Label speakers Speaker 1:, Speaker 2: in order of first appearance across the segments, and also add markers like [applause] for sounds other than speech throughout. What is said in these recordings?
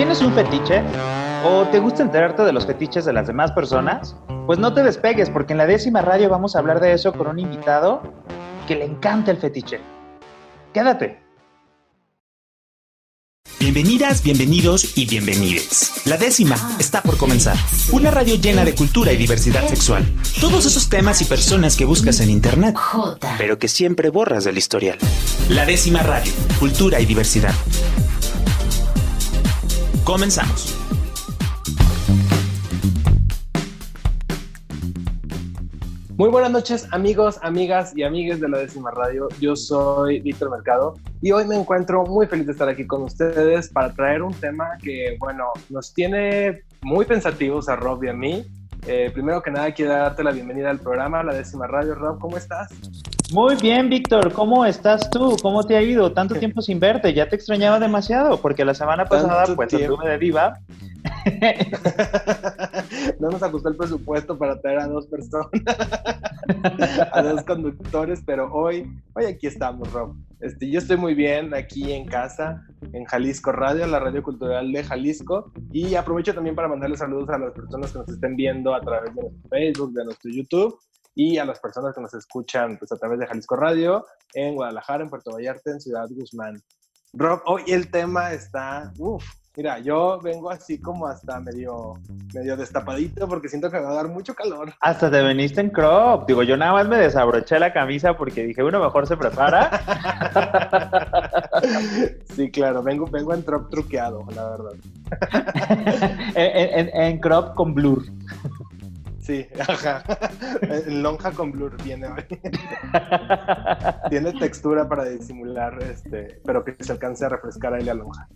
Speaker 1: ¿Tienes un fetiche? ¿O te gusta enterarte de los fetiches de las demás personas? Pues no te despegues, porque en la décima radio vamos a hablar de eso con un invitado que le encanta el fetiche. Quédate.
Speaker 2: Bienvenidas, bienvenidos y bienvenides. La décima está por comenzar. Una radio llena de cultura y diversidad sexual. Todos esos temas y personas que buscas en internet, pero que siempre borras del historial. La décima radio, cultura y diversidad. Comenzamos.
Speaker 3: Muy buenas noches amigos, amigas y amigues de la décima radio. Yo soy Víctor Mercado y hoy me encuentro muy feliz de estar aquí con ustedes para traer un tema que, bueno, nos tiene muy pensativos a Rob y a mí. Eh, primero que nada, quiero darte la bienvenida al programa, la décima radio. Rob, ¿cómo estás?
Speaker 1: Muy bien, Víctor. ¿Cómo estás tú? ¿Cómo te ha ido? Tanto [laughs] tiempo sin verte. Ya te extrañaba demasiado porque la semana pasada pues estuve de diva [laughs]
Speaker 3: no nos ajustó el presupuesto para traer a dos personas, [laughs] a dos conductores, pero hoy, hoy aquí estamos, Rob. Este, yo estoy muy bien aquí en casa, en Jalisco Radio, la radio cultural de Jalisco, y aprovecho también para mandarles saludos a las personas que nos estén viendo a través de nuestro Facebook, de nuestro YouTube, y a las personas que nos escuchan pues, a través de Jalisco Radio, en Guadalajara, en Puerto Vallarta, en Ciudad Guzmán. Rob, hoy el tema está, uff, Mira, yo vengo así como hasta medio, medio destapadito porque siento que me va a dar mucho calor.
Speaker 1: Hasta te veniste en crop. Digo, yo nada más me desabroché la camisa porque dije, uno mejor se prepara. [laughs]
Speaker 3: sí, claro, vengo, vengo en crop truqueado, la verdad. [laughs]
Speaker 1: en crop con blur.
Speaker 3: Sí, [laughs] ajá. Lonja con blur viene hoy. [laughs] Tiene textura para disimular, este, pero que se alcance a refrescar ahí la lonja.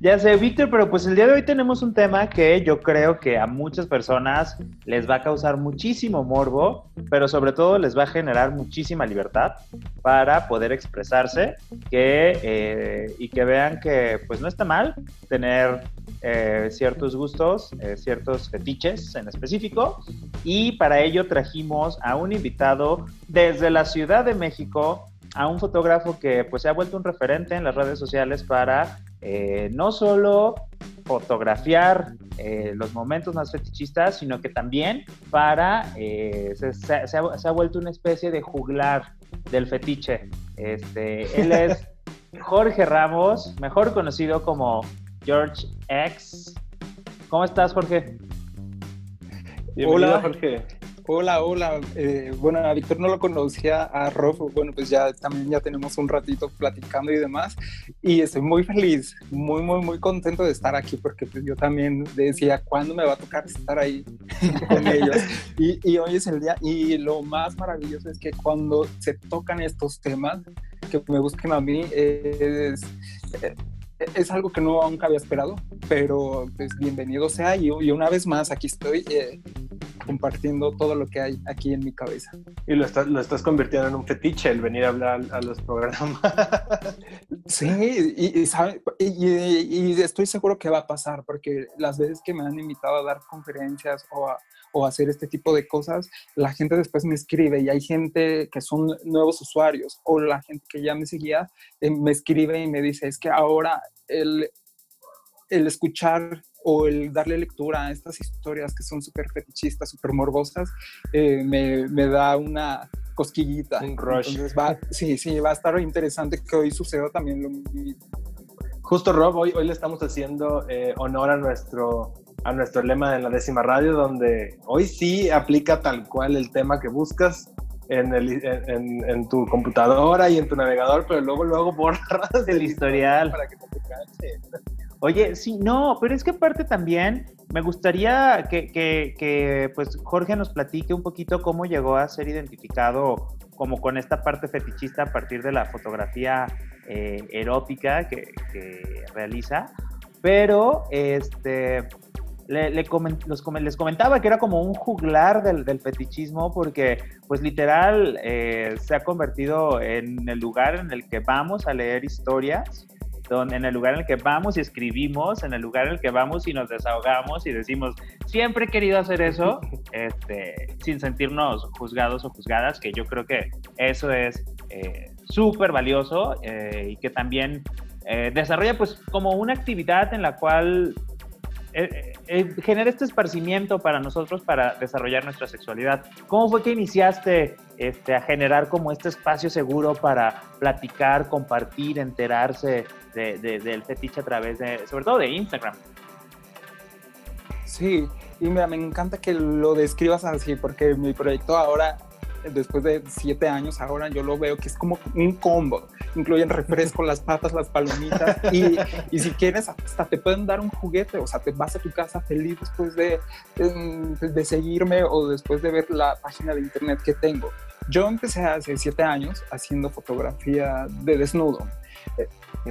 Speaker 1: Ya sé, Víctor, pero pues el día de hoy tenemos un tema que yo creo que a muchas personas les va a causar muchísimo morbo, pero sobre todo les va a generar muchísima libertad para poder expresarse que, eh, y que vean que pues no está mal tener eh, ciertos gustos, eh, ciertos fetiches en específico. Y para ello trajimos a un invitado desde la Ciudad de México, a un fotógrafo que pues se ha vuelto un referente en las redes sociales para eh, no solo fotografiar los momentos más fetichistas, sino que también para, se, ha, vuelto una especie de juglar del fetiche. Este, él es [laughs] Jorge Ramos, mejor conocido como George X. ¿Cómo estás, Jorge?
Speaker 4: hola, Jorge. Hola, hola. Eh, bueno, a Víctor no lo conocía, a Rob, bueno, pues ya también ya tenemos un ratito platicando y demás. Y estoy muy feliz, muy, muy, muy contento de estar aquí porque pues yo también decía, ¿cuándo me va a tocar estar ahí con [laughs] ellos? Y, y hoy es el día. Y lo más maravilloso es que cuando se tocan estos temas, que me busquen a mí, es, es algo que no nunca había esperado, pero pues bienvenido sea y, una vez más aquí estoy eh, compartiendo todo lo que hay aquí en mi cabeza.
Speaker 3: Y lo, lo estás convirtiendo en un fetiche el venir a hablar a los programas.
Speaker 4: sí, y, y, estoy seguro que va a pasar, porque las veces que me han invitado a dar conferencias o a, o hacer este tipo de cosas, la gente después me escribe y hay gente que son nuevos usuarios o la gente que ya me seguía eh, me escribe y me dice, es que ahora el, el escuchar o el darle lectura a estas historias que son súper fetichistas, súper morbosas, eh, me, me, da una cosquillita.
Speaker 3: Un rush.
Speaker 4: Entonces va, sí, sí, va a estar interesante que hoy suceda también lo mismo.
Speaker 3: Justo Rob, hoy, hoy le estamos haciendo eh, honor a nuestro a nuestro lema de la décima radio, donde hoy sí aplica tal cual el tema que buscas en, el, en, en, tu computadora y en tu navegador, pero luego luego [laughs] borras
Speaker 1: el historial. para que te Oye, sí, no, pero es que aparte también me gustaría que, que, que, pues Jorge nos platique un poquito cómo llegó a ser identificado como con esta parte fetichista a partir de la fotografía eh, erótica que, que realiza, pero este le, les comentaba que era como un juglar del, fetichismo porque pues literal eh, se ha convertido en el lugar en el que vamos a leer historias, donde, en el lugar en el que vamos y escribimos, en el lugar en el que vamos y nos desahogamos y decimos, siempre he querido hacer eso, [laughs] este, sin sentirnos juzgados o juzgadas, que yo creo que eso es eh, súper valioso eh, y que también eh, desarrolla pues como una actividad en la cual eh, eh, genera este esparcimiento para nosotros para desarrollar nuestra sexualidad. ¿Cómo fue que iniciaste este, a generar como este espacio seguro para platicar, compartir, enterarse del fetiche a través de, sobre todo de Instagram?
Speaker 4: Sí, y me encanta que lo describas así, porque mi proyecto ahora después de siete años, ahora yo lo veo que es como un combo. Incluyen refresco, [laughs] las patas, las palomitas y, y, si quieres hasta te pueden dar un juguete, o sea, te vas a tu casa feliz después de, de, seguirme o después de ver la página de internet que tengo. Yo empecé hace siete años haciendo fotografía de desnudo.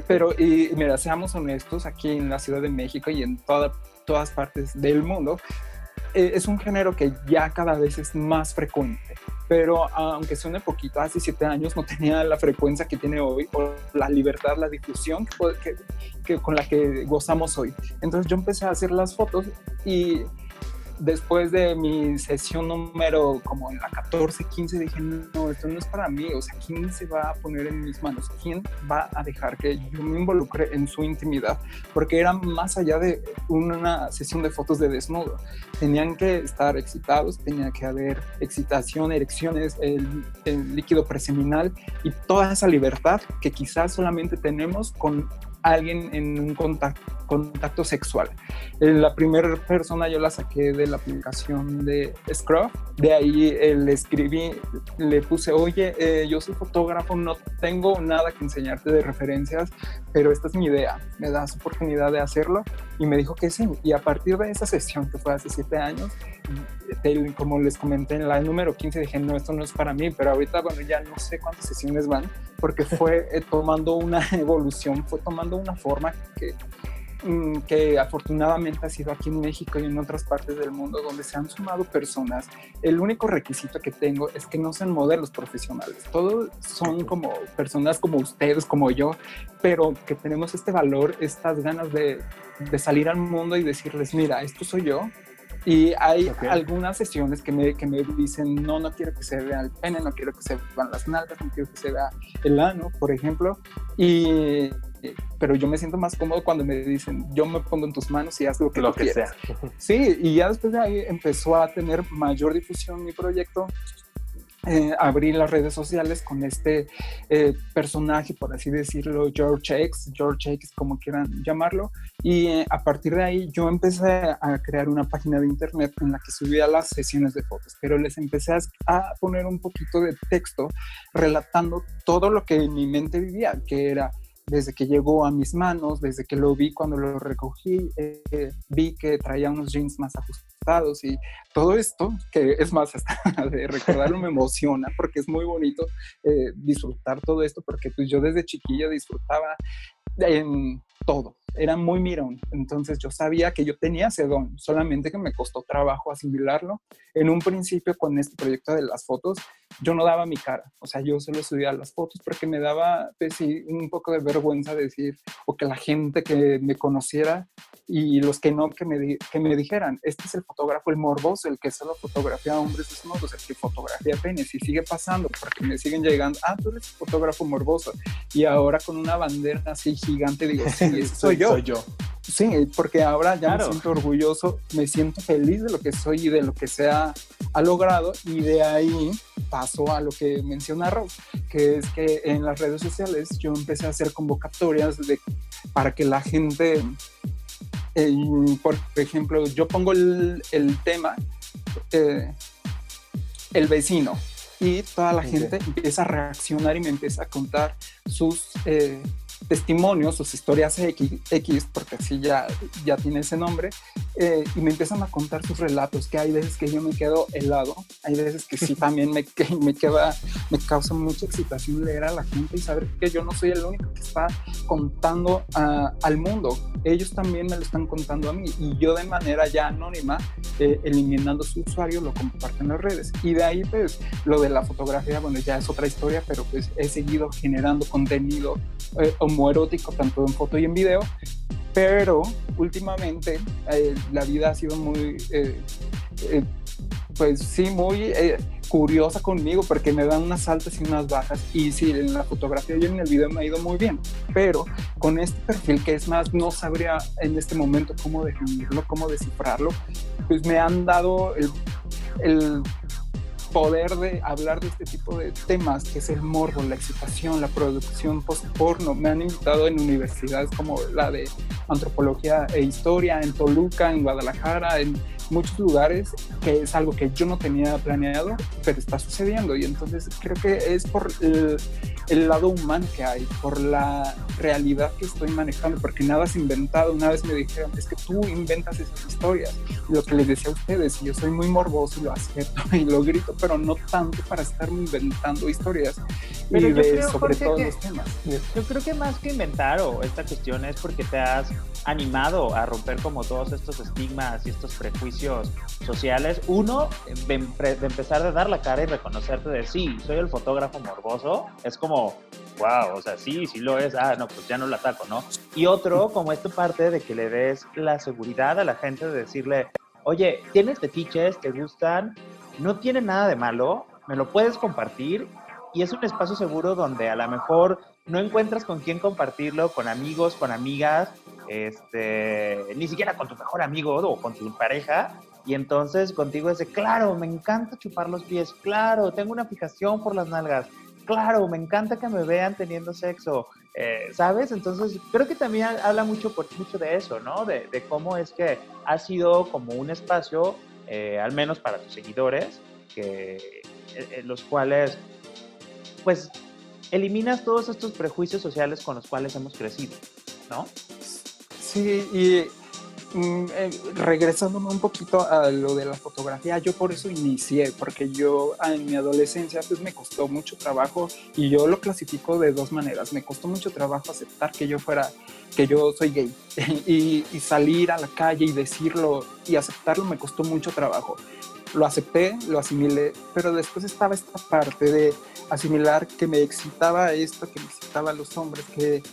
Speaker 4: Pero, y mira, seamos honestos, aquí en la Ciudad de México y en toda, todas partes del mundo, eh, es un género que ya cada vez es más frecuente pero aunque suene poquito, hace siete años no tenía la frecuencia que tiene hoy, o la libertad, la difusión que, que, con la que gozamos hoy. Entonces yo empecé a hacer las fotos y después de mi sesión número como la 14, 15, dije, no, esto no es para mí, o sea, ¿quién se va a poner en mis manos? ¿Quién va a dejar que yo me involucre en su intimidad? Porque era más allá de una sesión de fotos de desnudo. Tenían que estar excitados, tenía que haber excitación, erecciones, el líquido preseminal y toda esa libertad que quizás solamente tenemos con alguien en un contacto, contacto sexual. Eh, la primera persona yo la saqué de la aplicación de Scruff, de ahí eh, le escribí, le puse, oye, eh, yo soy fotógrafo, no tengo nada que enseñarte de referencias, pero esta es mi idea, me das oportunidad de hacerlo y me dijo que sí. Y a partir de esa sesión que fue hace siete años, como les comenté en la número 15, dije, no, esto no es para mí, pero ahorita, bueno, ya no sé cuántas sesiones van, porque [laughs] fue eh, tomando una [laughs] evolución, fue tomando una forma que, mm, que afortunadamente ha sido aquí en México y en otras partes del mundo donde se han sumado personas. El único requisito que tengo es que no sean modelos profesionales. Todos son como personas como ustedes, como yo, pero que tenemos este valor, estas ganas de, de salir al mundo y decirles, mira, esto soy yo, y hay algunas sesiones que me, que me dicen, no, no quiero que se vea el pene, no quiero que se vean las nalgas, no quiero que se vea el ano, por ejemplo. Y, pero yo me siento más cómodo cuando me dicen, yo me pongo en tus manos y haz lo que, lo que sea. Sí, y ya después de ahí empezó a tener mayor difusión mi proyecto eh, abrí las redes sociales con este eh, personaje, por así decirlo, George X, George X, como quieran llamarlo, y eh, a partir de ahí yo empecé a crear una página de internet en la que subía las sesiones de fotos, pero les empecé a poner un poquito de texto relatando todo lo que en mi mente vivía, que era desde que llegó a mis manos, desde que lo vi cuando lo recogí, eh, vi que traía unos jeans más ajustados y todo esto, que es más, [laughs] hasta de recordarlo me emociona porque es muy bonito eh, disfrutar todo esto, porque pues yo desde chiquilla disfrutaba en todo, era muy mirón. Entonces yo sabía que yo tenía ese don, solamente que me costó trabajo asimilarlo. En un principio con este proyecto de las fotos, yo no daba mi cara, o sea, yo solo subía las fotos porque me daba pues, un poco de vergüenza decir, o que la gente que me conociera y los que no, que me, que me dijeran, este es el fotógrafo, el morboso, el que solo fotografía a hombres desnudos, el que fotografía penes, y sigue pasando, porque me siguen llegando, ah, tú eres fotógrafo morboso, y ahora con una bandera así gigante digo, sí, soy yo.
Speaker 3: Soy yo.
Speaker 4: Sí, porque ahora ya me siento orgulloso, me siento feliz de lo que soy y de lo que se ha, logrado y de ahí paso a lo que menciona Rob, que es que en las redes sociales yo empecé a hacer convocatorias de, para que la gente, eh, por ejemplo, yo pongo el, tema, eh, el vecino, y toda la gente empieza a reaccionar y me empieza a contar sus... Eh, testimonios, sus historias X, X porque así ya, ya tiene ese nombre, eh, y me empiezan a contar sus relatos, que hay veces que yo me quedo helado, hay veces que sí [laughs] también me, que me queda, me causa mucha excitación leer a la gente y saber que yo no soy el único que está contando al mundo, ellos también me lo están contando a mí, y yo de manera ya anónima, eh, eliminando su usuario, lo comparto en las redes, y de ahí pues lo de la fotografía, bueno, ya es otra historia, pero pues he seguido generando contenido eh, homoerótico tanto en foto y en video, pero últimamente eh, la vida ha sido muy, eh, pues sí, muy curiosa conmigo porque me dan unas altas y unas bajas y sí, en la fotografía y en el video me ha ido muy bien, pero con este perfil que es más, no sabría en este momento cómo definirlo, cómo descifrarlo, pues me han dado el, el poder de hablar de este tipo de temas, que es el morbo, la excitación, la producción post-porno. Me han invitado en universidades como la de antropología e historia, en Toluca, en Guadalajara, en muchos lugares, que es algo que yo no tenía planeado, pero está sucediendo. Y entonces creo que es por el, el lado humano que hay, por la realidad que estoy manejando, porque nada es inventado. Una vez me dijeron, es que tú inventas esas historias. Lo que les decía a ustedes, yo soy muy morboso y lo acepto [laughs] y lo grito, pero no tanto para estar inventando historias pero y de, sobre todo los temas.
Speaker 1: Yo creo que más que inventar o esta cuestión es porque te has animado a romper como todos estos estigmas y estos prejuicios sociales. Uno, de, de empezar a dar la cara y reconocerte de sí, soy el fotógrafo morboso, es como, wow, o sea, sí, sí lo es, ah, no, pues ya no lo ataco, ¿no? Y otro, como esta parte de que le des la seguridad a la gente de decirle, oye, tienes fetiches, te gustan, no tiene nada de malo, me lo puedes compartir y es un espacio seguro donde a lo mejor no encuentras con quién compartirlo, con amigos, con amigas, este, ni siquiera con tu mejor amigo o con tu pareja. Y entonces contigo es claro, me encanta chupar los pies, claro, tengo una fijación por las nalgas, claro, me encanta que me vean teniendo sexo, eh, ¿sabes? Entonces creo que también habla mucho, mucho de eso, ¿no? De, cómo es que ha sido como un espacio eh, al menos para tus seguidores, que, eh, los cuales, pues, eliminas todos estos prejuicios sociales con los cuales hemos crecido, ¿no?
Speaker 4: Sí, y mm, regresándome un poquito a lo de la fotografía, yo por eso inicié, porque yo en mi adolescencia pues me costó mucho trabajo y yo lo clasifico de dos maneras. Me costó mucho trabajo aceptar que yo fuera que yo soy gay [laughs] y, salir a la calle y decirlo y aceptarlo me costó mucho trabajo. Lo acepté, lo asimilé, pero después estaba esta parte de asimilar que me excitaba esto, que me excitaba a los hombres, que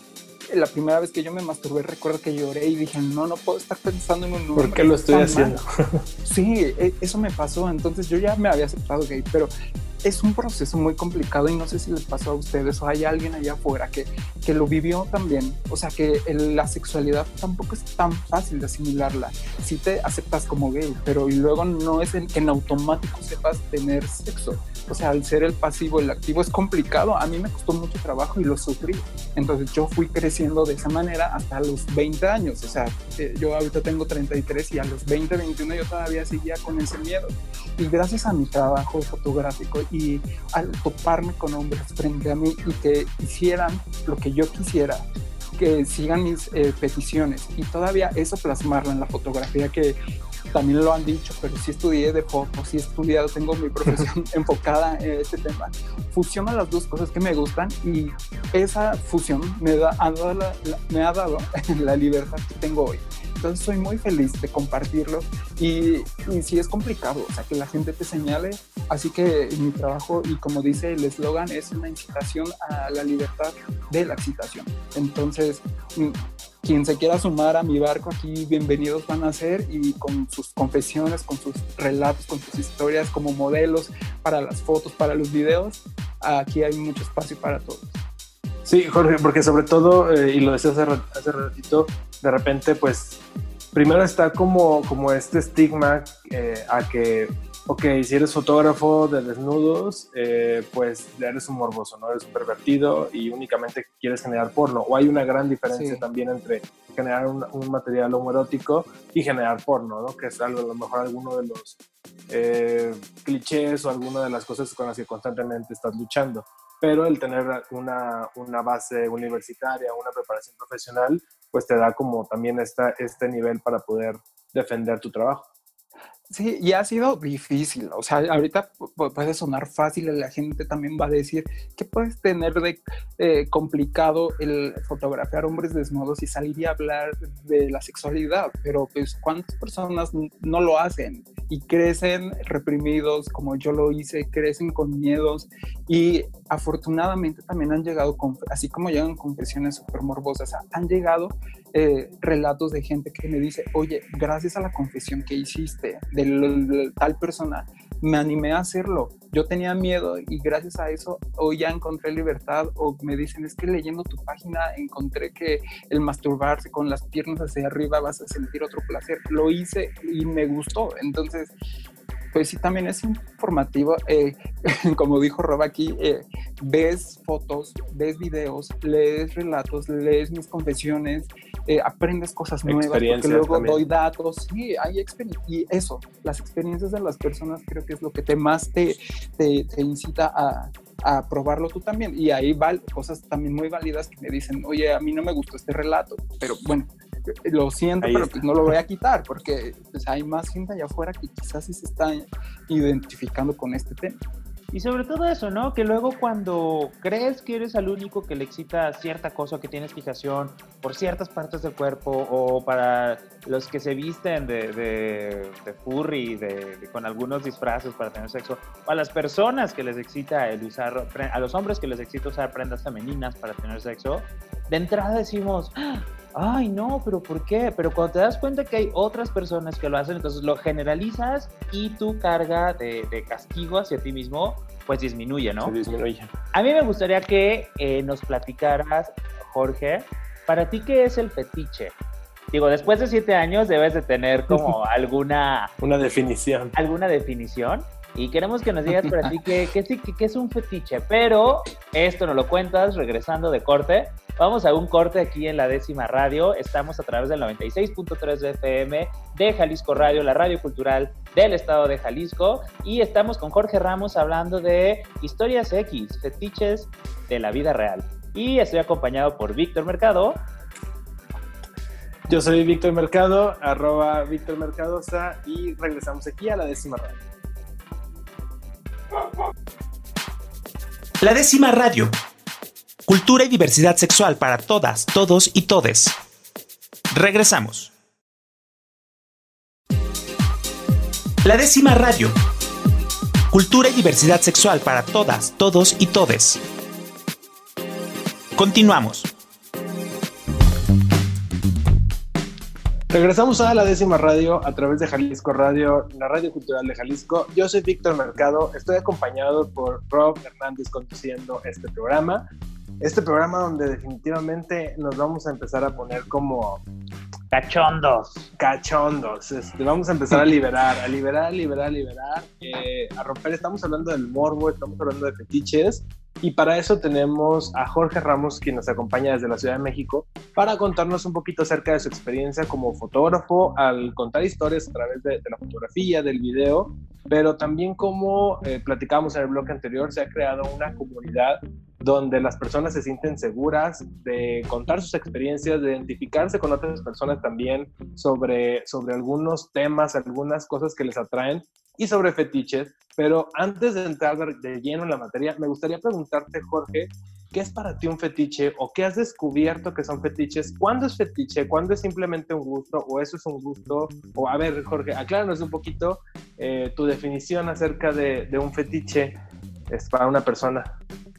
Speaker 4: la primera vez que yo me masturbé recuerdo que lloré y dije, no, no puedo estar pensando en un hombre.
Speaker 3: ¿Por qué lo estoy haciendo?
Speaker 4: sí, e, eso me pasó, entonces yo ya me había aceptado gay, pero es un proceso muy complicado y no sé si les pasó a ustedes o hay alguien allá afuera que, que lo vivió también. O sea, que la sexualidad tampoco es tan fácil de asimilarla. Si te aceptas como gay, pero luego no es que en automático sepas tener sexo. O sea, al ser el pasivo, el activo es complicado. A mí me costó mucho trabajo y lo sufrí. Entonces yo fui creciendo de esa manera hasta los 20 años. O sea, eh, yo ahorita tengo 33 y a los 20, 21 yo todavía seguía con ese miedo. Y gracias a mi trabajo fotográfico y al toparme con hombres frente a mí y que hicieran lo que yo quisiera, que sigan mis eh, peticiones y todavía eso plasmarlo en la fotografía que también lo han dicho, pero sí estudié de foto, sí he estudiado, tengo mi profesión [laughs] enfocada en este tema. Fusiona las dos cosas que me gustan y esa fusión me, da, me ha dado [laughs] la libertad que tengo hoy. Entonces soy muy feliz de compartirlo y, y sí es complicado, o sea, que la gente te señale. Así que mi trabajo, y como dice el eslogan, es una incitación a la libertad de la excitación. Entonces, mm, quien se quiera sumar a mi barco aquí, bienvenidos van a ser y con sus confesiones, con sus relatos, con sus historias como modelos para las fotos, para los videos, aquí hay mucho espacio para todos.
Speaker 3: Sí, Jorge, porque sobre todo, eh, y lo decía hace, hace ratito, de repente, pues, primero está como, como este estigma eh, a que, ok, si eres fotógrafo de desnudos, eh, pues eres un morboso, ¿no? Eres un pervertido y únicamente quieres generar porno. O hay una gran diferencia también entre generar un, un, material homoerótico y generar porno, ¿no? Que es algo, a lo mejor alguno de los clichés o alguna de las cosas con las que constantemente estás luchando pero el tener una, una, base universitaria, una preparación profesional, pues te da como también esta, este nivel para poder defender tu trabajo.
Speaker 4: Sí, y ha sido difícil. O sea, ahorita puede sonar fácil, la gente también va a decir que puedes tener de eh, complicado el fotografiar hombres desnudos y salir y hablar de la sexualidad, pero pues cuántas personas no lo hacen y crecen reprimidos como yo lo hice, crecen con miedos y afortunadamente también han llegado, así como llegan confesiones súper morbosas, han llegado eh, relatos de gente que me dice, oye, gracias a la confesión que hiciste de, tal persona, me animé a hacerlo. Yo tenía miedo y gracias a eso hoy ya encontré libertad o me dicen es que leyendo tu página encontré que el masturbarse con las piernas hacia arriba vas a sentir otro placer. Lo hice y me gustó. Entonces, pues sí, también es informativo. Eh, [laughs] como dijo Rob aquí, eh, ves fotos, ves videos, lees relatos, lees mis confesiones, eh, aprendes cosas nuevas, porque luego doy datos. Sí, hay experiencias. Y eso, las experiencias de las personas creo que es lo que te más te, te, te incita a, a probarlo tú también. Y ahí va cosas también muy válidas que me dicen, oye, a mí no me gustó este relato, pero bueno, lo siento, pero pues no lo voy a quitar porque pues, hay más gente allá afuera que quizás sí se está identificando con este tema.
Speaker 1: Y sobre todo eso, ¿no? Que luego cuando crees que eres el único que le excita cierta cosa, que tienes fijación por ciertas partes del cuerpo, o para los que se visten de, de, de furry, de, con algunos disfraces para tener sexo, o a las personas que les excita el usar, a los hombres que les excita usar prendas femeninas para tener sexo, de entrada decimos, ay, no, pero ¿por qué? Pero cuando te das cuenta que hay otras personas que lo hacen, entonces lo generalizas y tu carga de, castigo hacia ti mismo, pues disminuye, ¿no?
Speaker 3: Se disminuye.
Speaker 1: A mí me gustaría que eh, nos platicaras, Jorge, para ti, ¿qué es el fetiche? Digo, después de siete años debes de tener como [laughs] alguna...
Speaker 3: Una definición.
Speaker 1: Alguna definición. Y queremos que nos digas para ti [laughs] qué, qué, es un fetiche. Pero esto nos lo cuentas regresando de corte. Vamos a un corte aquí en la décima radio. Estamos a través del 96.3 de FM de Jalisco Radio, la radio cultural del estado de Jalisco. Y estamos con Jorge Ramos hablando de historias X, fetiches de la vida real. Y estoy acompañado por Víctor Mercado.
Speaker 3: Yo soy Víctor Mercado, arroba Víctor Mercadosa, y regresamos aquí a la décima radio.
Speaker 2: La décima radio Cultura y diversidad sexual para todas, todos y todes. Regresamos. La décima radio. Cultura y diversidad sexual para todas, todos y todes. Continuamos.
Speaker 3: Regresamos a la décima radio a través de Jalisco Radio, la radio cultural de Jalisco. Yo soy Víctor Mercado, estoy acompañado por Rob Hernández conduciendo este programa este programa donde definitivamente nos vamos a empezar a poner como
Speaker 1: cachondos.
Speaker 3: Cachondos. Este, vamos a empezar a liberar, a liberar, a liberar, a liberar, eh, a romper. Estamos hablando del morbo, estamos hablando de fetiches. Y para eso tenemos a Jorge Ramos, quien nos acompaña desde la Ciudad de México, para contarnos un poquito acerca de su experiencia como fotógrafo al contar historias a través de, la fotografía, del video, pero también como eh, platicamos en el blog anterior, se ha creado una comunidad donde las personas se sienten seguras de contar sus experiencias, de identificarse con otras personas también sobre, sobre algunos temas, algunas cosas que les atraen y sobre fetiches. Pero antes de entrar de lleno en la materia, me gustaría preguntarte, Jorge, ¿qué es para ti un fetiche o qué has descubierto que son fetiches? ¿Cuándo es fetiche? ¿Cuándo es simplemente un gusto o eso es un gusto? O a ver, Jorge, acláranos un poquito eh, tu definición acerca de, de un fetiche es para una persona.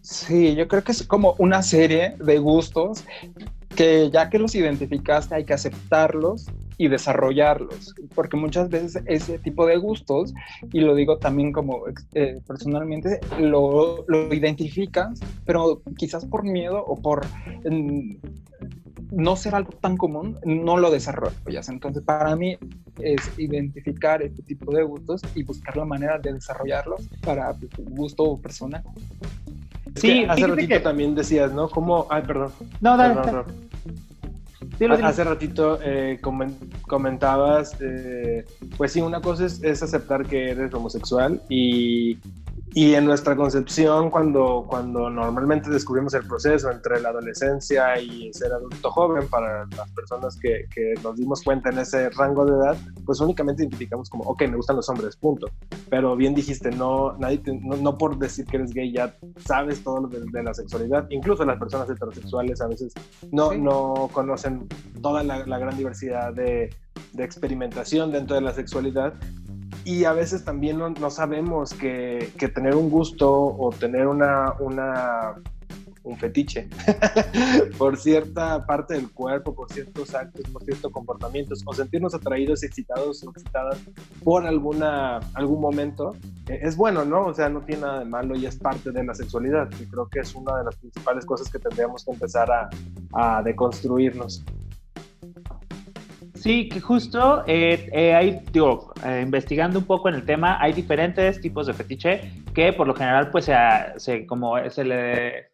Speaker 4: Sí, yo creo que es como una serie de gustos que ya que los identificaste hay que aceptarlos y desarrollarlos, porque muchas veces ese tipo de gustos, y lo digo también como eh, personalmente, lo, lo, identificas, pero quizás por miedo o por mm, no ser algo tan común, no lo desarrollas. Entonces, para mí es identificar este tipo de gustos y buscar la manera de desarrollarlos para gusto o persona.
Speaker 3: Sí, hace ratito también decías, ¿no? ¿Cómo? Ay, perdón.
Speaker 1: No, dale.
Speaker 3: Hace ratito eh, comentabas, eh, pues sí, una cosa es, es, aceptar que eres homosexual y y en nuestra concepción, cuando, cuando normalmente descubrimos el proceso entre la adolescencia y ser adulto joven, para las personas que, que, nos dimos cuenta en ese rango de edad, pues únicamente identificamos como, ok, me gustan los hombres, punto. Pero bien dijiste, no, nadie no, por decir que eres gay ya sabes todo lo de, la sexualidad. Incluso las personas heterosexuales a veces no, no conocen toda la, la gran diversidad de, de experimentación dentro de la sexualidad y a veces también no, sabemos que, tener un gusto o tener una, una, un fetiche [laughs] por cierta parte del cuerpo, por ciertos actos, por ciertos comportamientos, o sentirnos atraídos, excitados o excitadas por alguna, algún momento, eh, es bueno, ¿no? O sea, no tiene nada de malo y es parte de la sexualidad, y creo que es una de las principales cosas que tendríamos que empezar a, a deconstruirnos.
Speaker 1: Sí, que justo eh, eh, hay, eh, investigando un poco en el tema, hay diferentes tipos de fetiche que por lo general pues se, como se le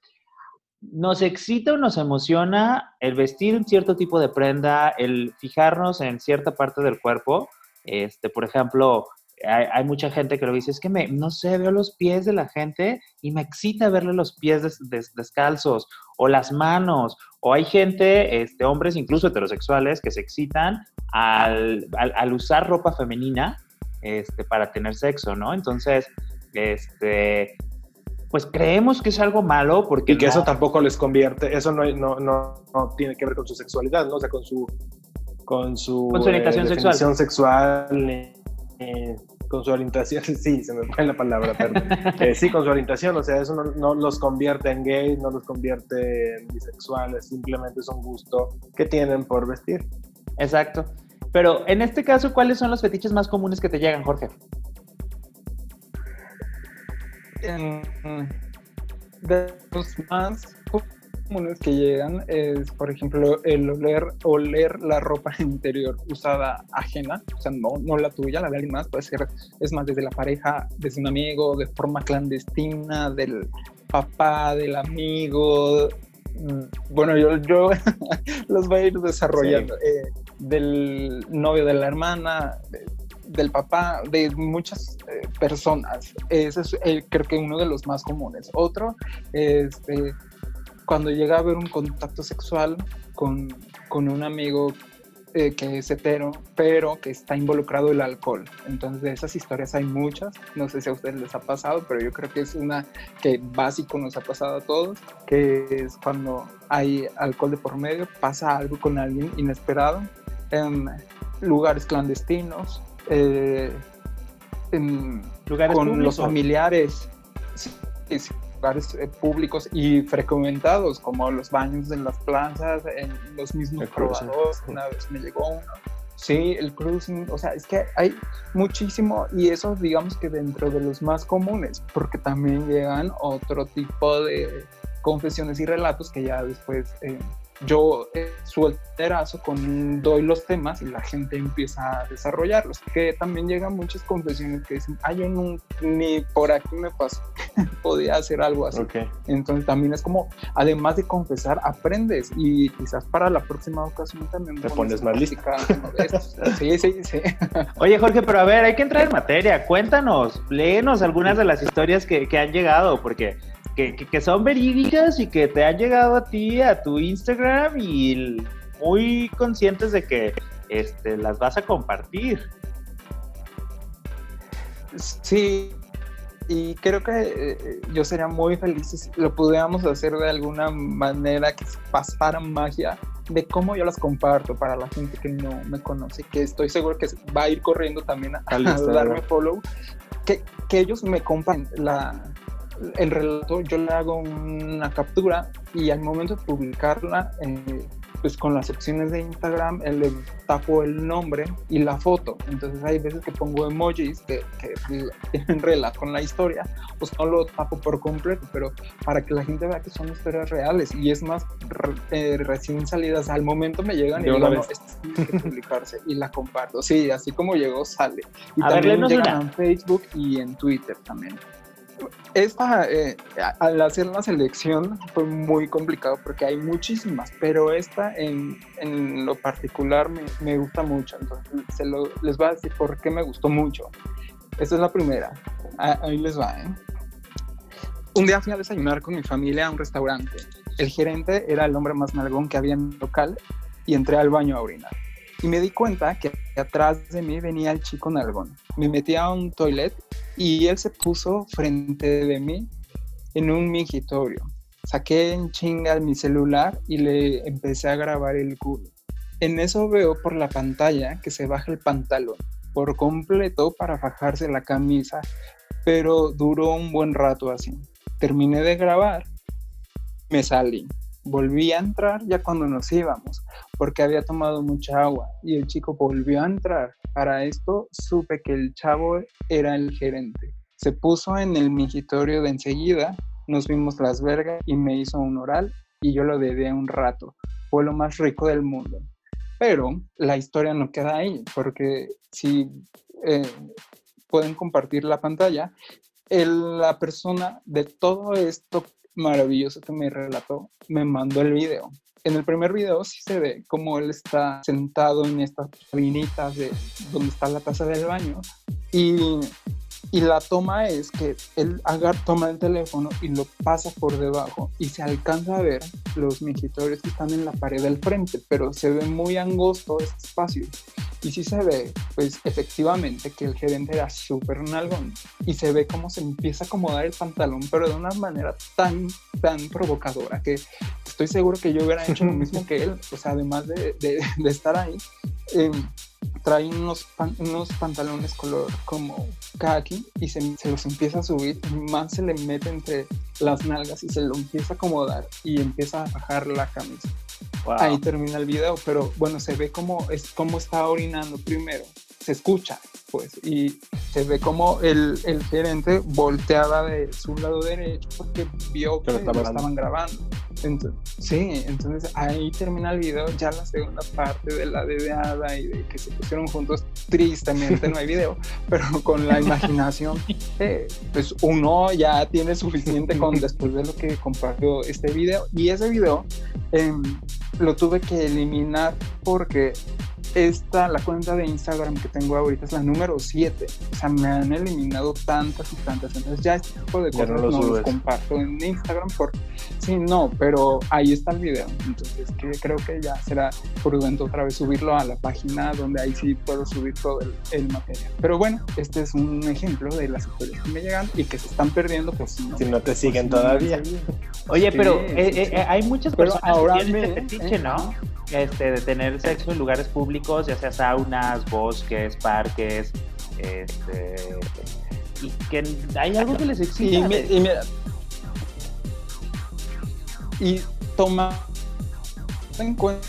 Speaker 1: nos excita o nos emociona el vestir un cierto tipo de prenda, el fijarnos en cierta parte del cuerpo. Este, por ejemplo, hay, mucha gente que lo dice, es que me, no sé, veo los pies de la gente y me excita verle los pies descalzos o las manos, o hay gente, este, hombres incluso heterosexuales, que se excitan al, usar ropa femenina este, para tener sexo, ¿no? Entonces, este, pues creemos que es algo malo porque...
Speaker 3: Y que eso tampoco les convierte, eso no, no, no, tiene que ver con su sexualidad, ¿no? O sea, con su... Con su,
Speaker 1: con su orientación eh, sexual.
Speaker 3: sexual eh, con su orientación, [laughs] sí, se me fue la palabra, perdón. Eh, sí, con su orientación, o sea, eso no, los convierte en gays, no los convierte en bisexuales, simplemente es un gusto que tienen por vestir.
Speaker 1: Exacto. Pero en este caso, ¿cuáles son los fetiches más comunes que te llegan, Jorge?
Speaker 4: de los más comunes que llegan es, por ejemplo, el oler, oler la ropa [laughs] interior usada ajena, o sea, no, no la tuya, la de alguien más, puede ser, es más, desde la pareja, desde un amigo, de forma clandestina, del papá, del amigo. Mm, bueno, yo, yo [laughs] los voy a ir desarrollando. Eh, del novio de la hermana, del papá, de muchas eh, personas. Ese es creo que uno de los más comunes. Otro es este, cuando llega a haber un contacto sexual con, con un amigo eh, que es hetero, pero que está involucrado el alcohol. Entonces, de esas historias hay muchas. No sé si a ustedes les ha pasado, pero yo creo que es una que básico nos ha pasado a todos, que es cuando hay alcohol de por medio, pasa algo con alguien inesperado en lugares clandestinos, eh, en, lugares con los familiares. Sí, sí, eh, públicos y frecuentados, como los baños en las plazas, en los mismos probadores. Una vez me llegó uno. Sí, el cruising, o sea, es que hay muchísimo y eso digamos que dentro de los más comunes, porque también llegan otro tipo de confesiones y relatos que ya después eh, yo eh, suelterazo con doy los temas y la gente empieza a desarrollarlos. Que también llegan muchas confesiones que dicen, ay, yo no, ni por aquí me pasó, [laughs] podía hacer algo así. Entonces también es como, además de confesar, aprendes y quizás para la próxima ocasión también
Speaker 3: te pones más listo. [laughs]
Speaker 4: Sí, sí, sí.
Speaker 1: Oye, Jorge, pero a ver, hay que entrar en materia. Cuéntanos, léenos algunas de las historias que, que han llegado, porque que, son verídicas y que te han llegado a ti, a tu Instagram y muy conscientes de que este, las vas a compartir.
Speaker 4: Sí, y creo que eh, yo sería muy feliz si lo pudiéramos hacer de alguna manera que pasara magia de cómo yo las comparto para la gente que no me conoce, que estoy seguro que va a ir corriendo también a, a darme follow, que, que ellos me compran la, el relato yo le hago una captura y al momento de publicarla, eh, pues con las opciones de Instagram eh, le tapo el nombre y la foto. Entonces hay veces que pongo emojis que, que tienen relato con la historia, pues no lo tapo por completo, pero para que la gente vea que son historias reales y es más eh, recién salidas. Al momento me llegan y digo, no, tiene que publicarse y la comparto. Sí, así como llegó, sale. Y también llegan en Facebook y en Twitter también esta, eh, al hacer la selección fue muy complicado porque hay muchísimas, pero esta en, en lo particular me, me, gusta mucho, entonces se lo, les voy a decir por qué me gustó mucho. Esta es la primera, ahí les va. ¿eh? Un día fui a desayunar con mi familia a un restaurante. El gerente era el hombre más nalgón que había en local y entré al baño a orinar y me di cuenta que atrás de mí venía el chico nalgón. Me metí a un toilet y él se puso frente de mí en un mingitorio. Saqué en chinga mi celular y le empecé a grabar el culo. En eso veo por la pantalla que se baja el pantalón por completo para fajarse la camisa, pero duró un buen rato así. Terminé de grabar me salí. Volví a entrar ya cuando nos íbamos, porque había tomado mucha agua y el chico volvió a entrar. Para esto supe que el chavo era el gerente. Se puso en el mingitorio de enseguida, nos vimos las vergas y me hizo un oral y yo lo dedé un rato. Fue lo más rico del mundo. Pero la historia no queda ahí, porque si eh, pueden compartir la pantalla, la persona de todo esto maravilloso que me relató me mandó el video. En el primer video sí se ve como él está sentado en estas cabinitas de donde está la taza del baño y y la toma es que él agarra, toma el teléfono y lo pasa por debajo y se alcanza a ver los mingitorios que están en la pared del frente, pero se ve muy angosto ese espacio. Y sí se ve, pues efectivamente, que el gerente era súper nalgón. Y se ve cómo se empieza a acomodar el pantalón, pero de una manera tan, tan provocadora que estoy seguro que yo hubiera hecho lo mismo que él. O sea, además de, de, de estar ahí, eh, trae unos, unos pantalones color como khaki y se, los empieza a subir y más se le mete entre las nalgas y se lo empieza a acomodar y empieza a bajar la camisa. Ahí termina el video, pero bueno, se ve como, es, como está orinando primero, se escucha, pues, y se ve como el, el gerente volteaba de su lado derecho porque vio que, lo estaban grabando. sí, entonces ahí termina el video, ya la segunda parte de la dedeada y de que se pusieron juntos, tristemente no hay video, [laughs] pero con la imaginación, eh, pues uno ya tiene suficiente con [laughs] después de lo que compartió este video. Y ese video em, lo tuve que eliminar porque esta, la cuenta de Instagram que tengo ahorita es la número 7. O sea, me han eliminado tantas y tantas. Entonces ya este tipo de cosas no, los comparto en Instagram por... Sí, no, pero ahí está el video. Entonces que creo que ya será prudente otra vez subirlo a la página donde ahí sí puedo subir todo el, material. Pero bueno, este es un ejemplo de las historias que me llegan y que se están perdiendo pues
Speaker 3: si no, si no te siguen todavía.
Speaker 1: Oye, pero eh, eh, eh, hay muchas personas ahora que tienen este fetiche, ¿no? Este, de tener sexo en lugares públicos, ya sea saunas, bosques, parques, este, y que hay algo que les exige.
Speaker 4: Y, toma en cuenta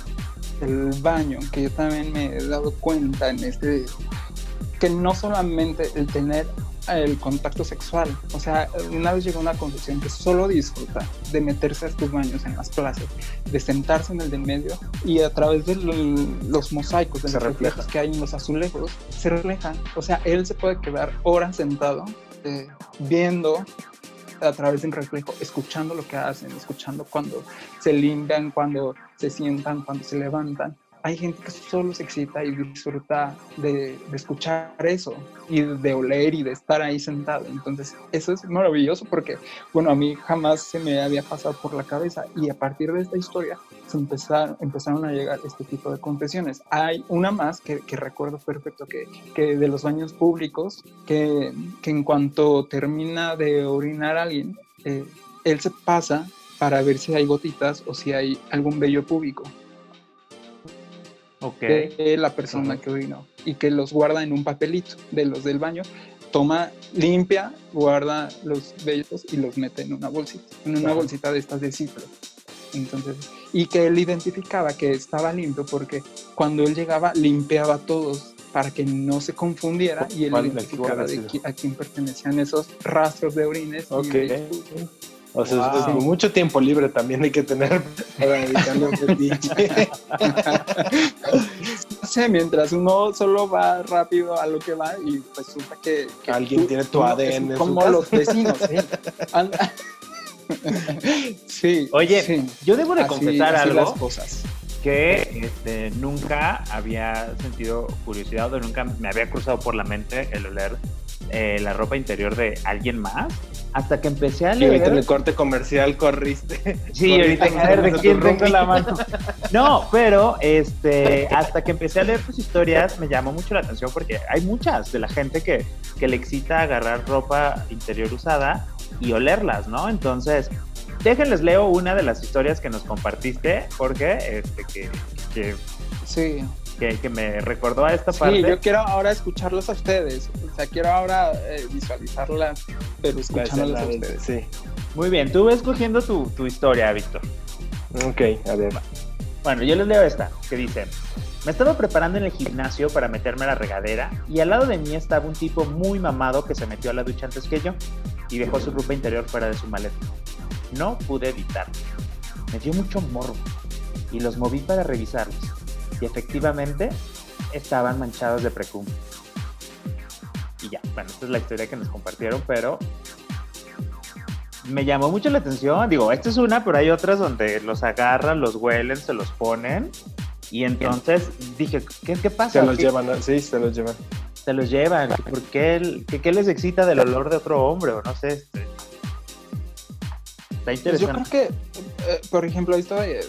Speaker 4: el baño, que yo también me he dado cuenta en este, que no solamente el tener el contacto sexual. O sea, una vez llegó una conclusión que solo disfruta de meterse a estos baños en las plazas, de sentarse en el de medio y a través de los mosaicos, de los reflejos que hay en los azulejos, se reflejan. O sea, él se puede quedar horas sentado eh, viendo a través de un reflejo, escuchando lo que hacen, escuchando cuando se limpian, cuando se sientan, cuando se levantan hay gente que solo se excita y disfruta de, escuchar eso y de oler y de estar ahí sentado. Entonces, eso es maravilloso porque, bueno, a mí jamás se me había pasado por la cabeza y a partir de esta historia se empezaron, a llegar este tipo de confesiones. Hay una más que, recuerdo perfecto que, de los baños públicos, que, que, en cuanto termina de orinar a alguien, eh, él se pasa para ver si hay gotitas o si hay algún vello público de la persona que orinó y que los guarda en un papelito de los del baño. Toma, limpia, guarda los vellos y los mete en una bolsita, en una bolsita de estas de ciclo. Entonces, y que él identificaba que estaba limpio porque cuando él llegaba limpiaba todos para que no se confundiera y él identificaba a quién pertenecían esos rastros de orines.
Speaker 3: Okay. O sea, mucho tiempo libre también hay que tener para dedicarle un fetiche.
Speaker 4: no sé, mientras uno solo va rápido a lo que va y resulta que,
Speaker 3: alguien tiene tu ADN.
Speaker 4: como los vecinos, [laughs]
Speaker 1: sí. Oye, yo debo de confesar algo. cosas. Que este, nunca había sentido curiosidad o nunca me había cruzado por la mente el oler eh, la ropa interior de alguien más hasta que empecé a leer.
Speaker 3: Y ahorita en el corte comercial corriste.
Speaker 1: Sí, ahorita a ver de quién tengo la mano. No, pero este, hasta que empecé a leer tus historias me llamó mucho la atención porque hay muchas de la gente que, que le excita agarrar ropa interior usada y olerlas, ¿no? Entonces, déjenles leo una de las historias que nos compartiste, Jorge, este, que, que
Speaker 4: sí
Speaker 1: que, me recordó a esta parte.
Speaker 4: Sí, yo quiero ahora escucharlos a ustedes. O sea, quiero ahora eh, visualizarlas, pero escuchándolas a ustedes. Sí.
Speaker 1: Muy bien, tú ves cogiendo tu, tu historia, Víctor.
Speaker 3: Ok, a ver.
Speaker 1: Bueno, yo les leo esta, que dice, me estaba preparando en el gimnasio para meterme a la regadera y al lado de mí estaba un tipo muy mamado que se metió a la ducha antes que yo y dejó su ropa interior fuera de su maleta. No pude evitarlo. Me dio mucho morbo y los moví para revisarlos. Y efectivamente estaban manchados de precum. Y ya, bueno, esta es la historia que nos compartieron, pero me llamó mucho la atención. Digo, esta es una, pero hay otras donde los agarran, los huelen, se los ponen. Y entonces dije, ¿qué, qué pasa?
Speaker 3: Se los llevan, sí, se los llevan.
Speaker 1: Se los llevan. ¿Por qué, qué, les excita del olor de otro hombre? O no sé. Este...
Speaker 4: Está interesante. Pues yo creo que, eh, por ejemplo, esto de,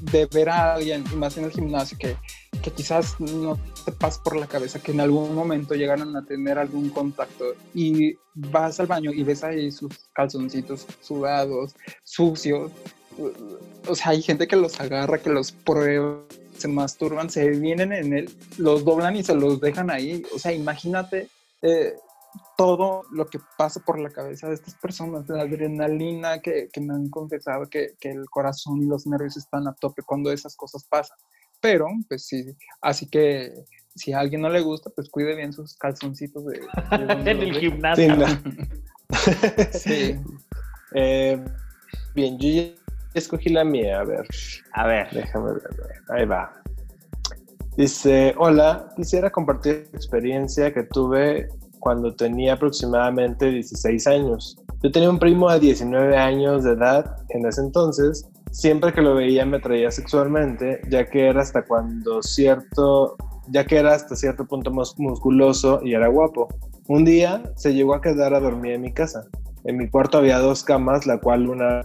Speaker 4: de ver a alguien, más en el gimnasio, que que quizás no te pasa por la cabeza que en algún momento llegaron a tener algún contacto y vas al baño y ves ahí sus calzoncitos sudados, sucios. O sea, hay gente que los agarra, que los prueba, se masturban, se vienen en él, los doblan y se los dejan ahí. O sea, imagínate eh, todo lo que pasa por la cabeza de estas personas, la adrenalina que, que me han confesado que, que el corazón y los nervios están a tope cuando esas cosas pasan pero pues sí, así que si a alguien no le gusta, pues cuide bien sus calzoncitos de, [laughs]
Speaker 1: en el gimnasio. [laughs]
Speaker 3: Sí. Eh, bien, yo ya escogí la mía, a ver.
Speaker 1: A ver.
Speaker 3: Déjame ver, ahí va. Dice, hola, quisiera compartir la experiencia que tuve cuando tenía aproximadamente 16 años. Yo tenía un primo de 19 años de edad en ese entonces siempre que lo veía me atraía sexualmente, ya que era hasta cuando cierto, ya que era hasta cierto punto musculoso y era guapo. Un día se llegó a quedar a dormir en mi casa. En mi cuarto había dos camas, la cual una,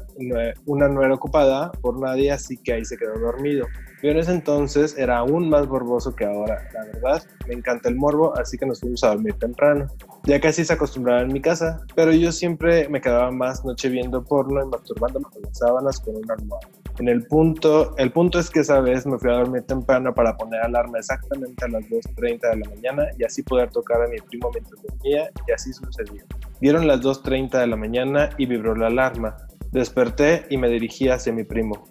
Speaker 3: una no era ocupada por nadie, así que ahí se quedó dormido. Yo en ese entonces era aún más morboso que ahora, la verdad. Me encanta el morbo, así que nos fuimos a dormir temprano. Ya casi se acostumbraba en mi casa, pero yo siempre me quedaba más noche viendo porno y masturbándome con las sábanas con una almohada. En el punto, el punto es que esa vez me fui a dormir temprano para poner alarma exactamente a las 2.30 de la mañana y así poder tocar a mi primo mientras dormía y así sucedió. Dieron las 2.30 de la mañana y vibró la alarma. Desperté y me dirigí hacia mi primo.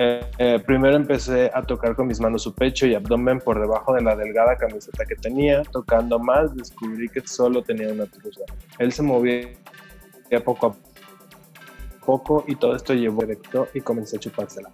Speaker 3: Eh, eh, primero empecé a tocar con mis manos su pecho y abdomen por debajo de la delgada camiseta que tenía. Tocando más, descubrí que solo tenía una truza. Él se movía poco a poco y todo esto llevó directo y comencé a chupársela.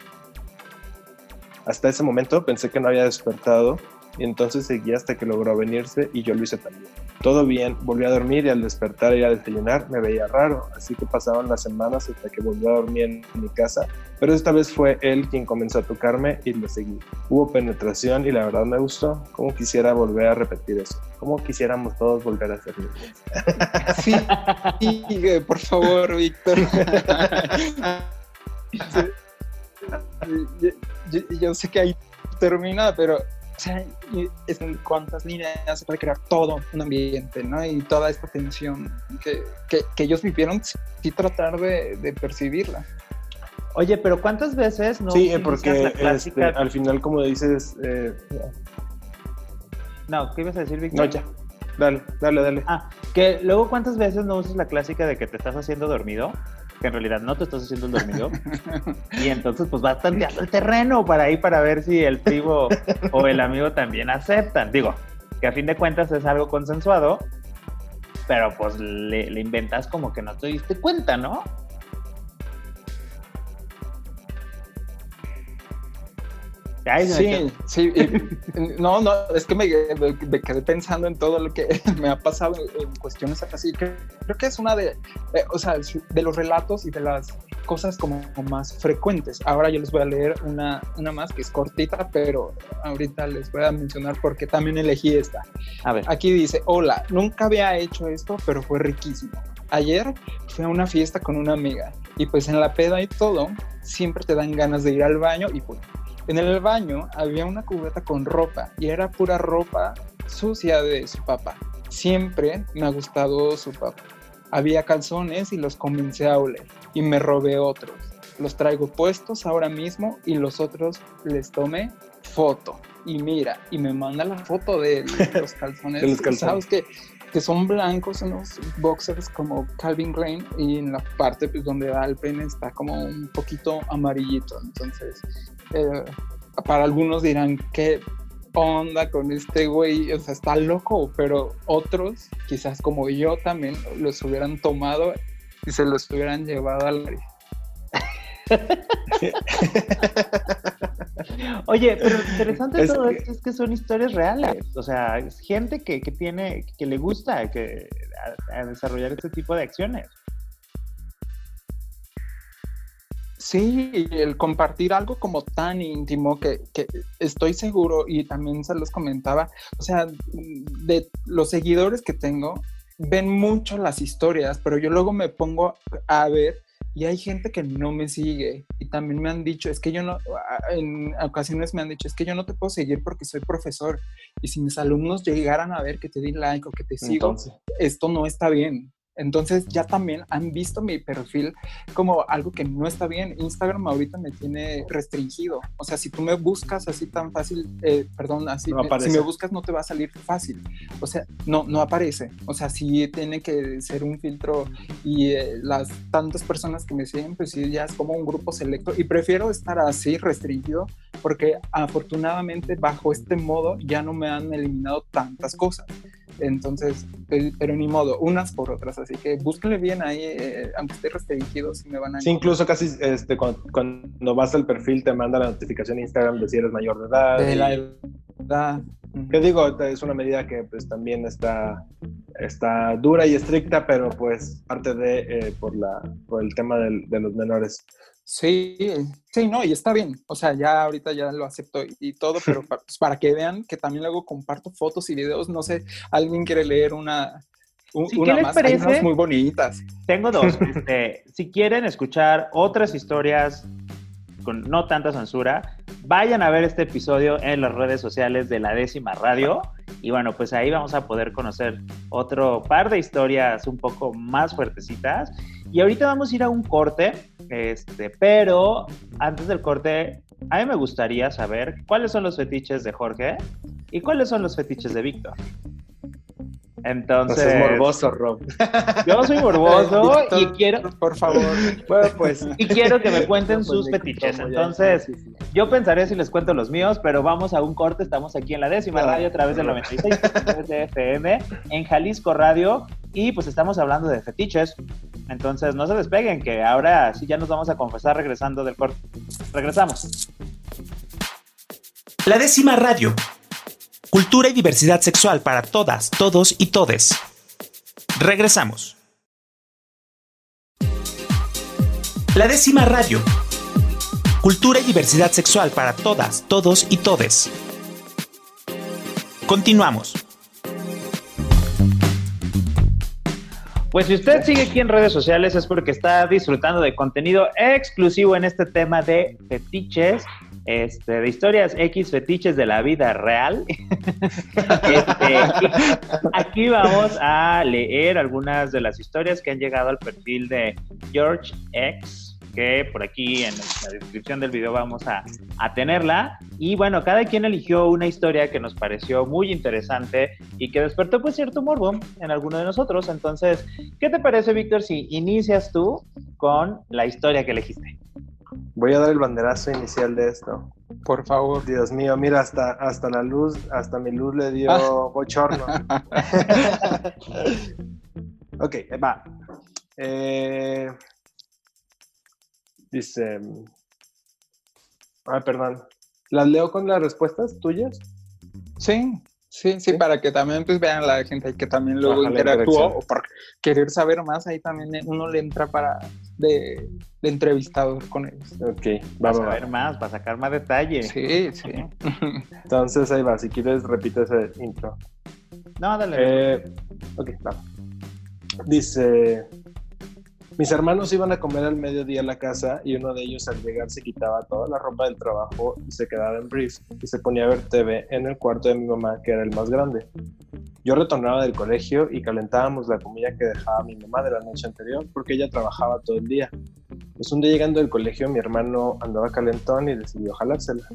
Speaker 3: Hasta ese momento pensé que no había despertado y entonces seguí hasta que logró venirse y yo lo hice también. Todo bien, volví a dormir y al despertar y a desayunar me veía raro, así que pasaban las semanas hasta que volví a dormir en mi casa, pero esta vez fue él quien comenzó a tocarme y lo seguí. Hubo penetración y la verdad me gustó, como quisiera volver a repetir eso, como quisiéramos todos volver a hacerlo. [laughs]
Speaker 4: Sí, sí por favor, Víctor. [laughs] yo, sé que ahí termina, pero o sea, es en cuántas líneas se puede crear todo un ambiente, ¿no? Y toda esta tensión que, que, ellos vivieron, sí tratar de, de, percibirla.
Speaker 1: Oye, pero ¿cuántas veces
Speaker 3: no? Sí, porque este, al final, como dices. Eh...
Speaker 1: No, ¿qué ibas a decir, Víctor?
Speaker 3: No, ya. Dale, dale, dale.
Speaker 1: Ah, que luego, ¿cuántas veces no usas la clásica de que te estás haciendo dormido? Que en realidad no te estás haciendo el dormido. [laughs] y entonces pues vas tanteando el terreno para ir para ver si el primo o el amigo también aceptan. Digo, que a fin de cuentas es algo consensuado, pero pues le, le inventas como que no te diste cuenta, ¿no?
Speaker 4: Sí, sí. [laughs] no, no, es que me, quedé pensando en todo lo que [laughs] me ha pasado en cuestiones así. Creo, que es una de, eh, o sea, de los relatos y de las cosas como más frecuentes. Ahora yo les voy a leer una, una más que es cortita, pero ahorita les voy a mencionar porque también elegí esta. A ver. Aquí dice, hola, nunca había hecho esto, pero fue riquísimo. Ayer fui a una fiesta con una amiga y pues en la peda y todo, siempre te dan ganas de ir al baño y pues en el baño había una cubeta con ropa y era pura ropa sucia de su papá. Siempre me ha gustado su papá. Había calzones y los comencé a oler y me robé otros. Los traigo puestos ahora mismo y los otros les tomé foto. Y mira, y me manda la foto de los [laughs] calzones.
Speaker 3: de los calzones.
Speaker 4: que que son blancos, unos boxers como Calvin Klein y en la parte pues, donde da el pene está como un poquito amarillito. Entonces, eh, para algunos dirán que onda con este güey, o sea, está loco, pero otros, quizás como yo también, los hubieran tomado y se los hubieran llevado al... [laughs]
Speaker 1: Oye, pero lo interesante de todo esto es que son historias reales. O sea, es gente que, tiene, que le gusta que, desarrollar este tipo de acciones.
Speaker 4: Sí, el compartir algo como tan íntimo que, que, estoy seguro y también se los comentaba, o sea, de los seguidores que tengo, ven mucho las historias, pero yo luego me pongo a ver y hay gente que no me sigue y también me han dicho, es que yo no, en ocasiones me han dicho, es que yo no te puedo seguir porque soy profesor y si mis alumnos llegaran a ver que te di like o que te sigo, esto no está bien. Entonces ya también han visto mi perfil como algo que no está bien. Instagram ahorita me tiene restringido. O sea, si tú me buscas así tan fácil, eh, perdón, así, si me buscas no te va a salir fácil. O sea, no, no aparece. O sea, sí tiene que ser un filtro y eh, las tantas personas que me siguen, pues sí, ya es como un grupo selecto y prefiero estar así restringido porque afortunadamente bajo este modo ya no me han eliminado tantas cosas. Entonces, pero ni modo, unas por otras. Así que búsquenle bien ahí, eh, aunque esté restringido, si me van a.
Speaker 3: Sí, incluso casi este, cuando, vas al perfil te manda la notificación Instagram de si eres mayor de edad.
Speaker 4: De la edad.
Speaker 3: Que digo, es una medida que pues también está, está dura y estricta, pero pues parte de eh, por, la, por el tema de los menores.
Speaker 4: Sí, sí, no, y está bien. O sea, ya ahorita ya lo acepto y todo, pero [laughs] pues, para, que vean que también luego comparto fotos y videos, no sé, alguien quiere leer una, una más, parece? muy bonitas.
Speaker 1: Tengo dos. [laughs] Este, si quieren escuchar otras historias con no tanta censura, vayan a ver este episodio en las redes sociales de la décima radio. Y bueno, pues ahí vamos a poder conocer otro par de historias un poco más fuertecitas. Y ahorita vamos a ir a un corte, este, pero antes del corte, a mí me gustaría saber cuáles son los fetiches de Jorge y cuáles son los fetiches de Víctor. Entonces.
Speaker 3: morboso, Rob. [laughs]
Speaker 1: Yo soy morboso y quiero.
Speaker 4: Por favor.
Speaker 1: pues. Y [laughs] quiero que me cuenten sus fetiches. Entonces, yo pensaré si les cuento los míos, pero vamos a un corte. Estamos aquí en la décima radio a través del 96 de FM en Jalisco Radio. Y pues estamos hablando de fetiches. Entonces no se despeguen, que ahora sí ya nos vamos a confesar regresando del corte. Regresamos.
Speaker 2: La décima radio. Cultura y diversidad sexual para todas, todos y todes. Regresamos. La décima radio. Cultura y diversidad sexual para todas, todos y todes. Continuamos.
Speaker 1: Pues si usted sigue aquí en redes sociales es porque está disfrutando de contenido exclusivo en este tema de fetiches, este, de historias X fetiches de la vida real. [laughs] Este, aquí vamos a leer algunas de las historias que han llegado al perfil de George X que por aquí en la descripción del video vamos a, a, tenerla. Y bueno, cada quien eligió una historia que nos pareció muy interesante y que despertó pues cierto morbo en alguno de nosotros. Entonces, ¿qué te parece, Víctor, si inicias tú con la historia que elegiste?
Speaker 3: Voy a dar el banderazo inicial de esto.
Speaker 4: Por favor.
Speaker 3: Dios mío, mira, hasta, hasta la luz, hasta mi luz le dio ah. bochorno. [laughs] ok, va. Eh, Dice. Ah, perdón. ¿Las leo con las respuestas tuyas?
Speaker 4: Sí, sí, sí, para que también pues vean la gente que también luego interactuó o por querer saber más, ahí también uno le entra para de, entrevistador con ellos.
Speaker 3: Ok,
Speaker 1: vamos a ver más, para sacar más detalles.
Speaker 4: Sí, sí. [laughs]
Speaker 3: Entonces ahí va, si quieres repite ese intro.
Speaker 1: No, dale.
Speaker 3: Eh, ok, vamos. Dice, mis hermanos iban a comer al mediodía a la casa y uno de ellos al llegar se quitaba toda la ropa del trabajo y se quedaba en brief y se ponía a ver TV en el cuarto de mi mamá que era el más grande. Yo retornaba del colegio y calentábamos la comida que dejaba mi mamá de la noche anterior porque ella trabajaba todo el día. Pues un día llegando del colegio mi hermano andaba calentón y decidió jalársela.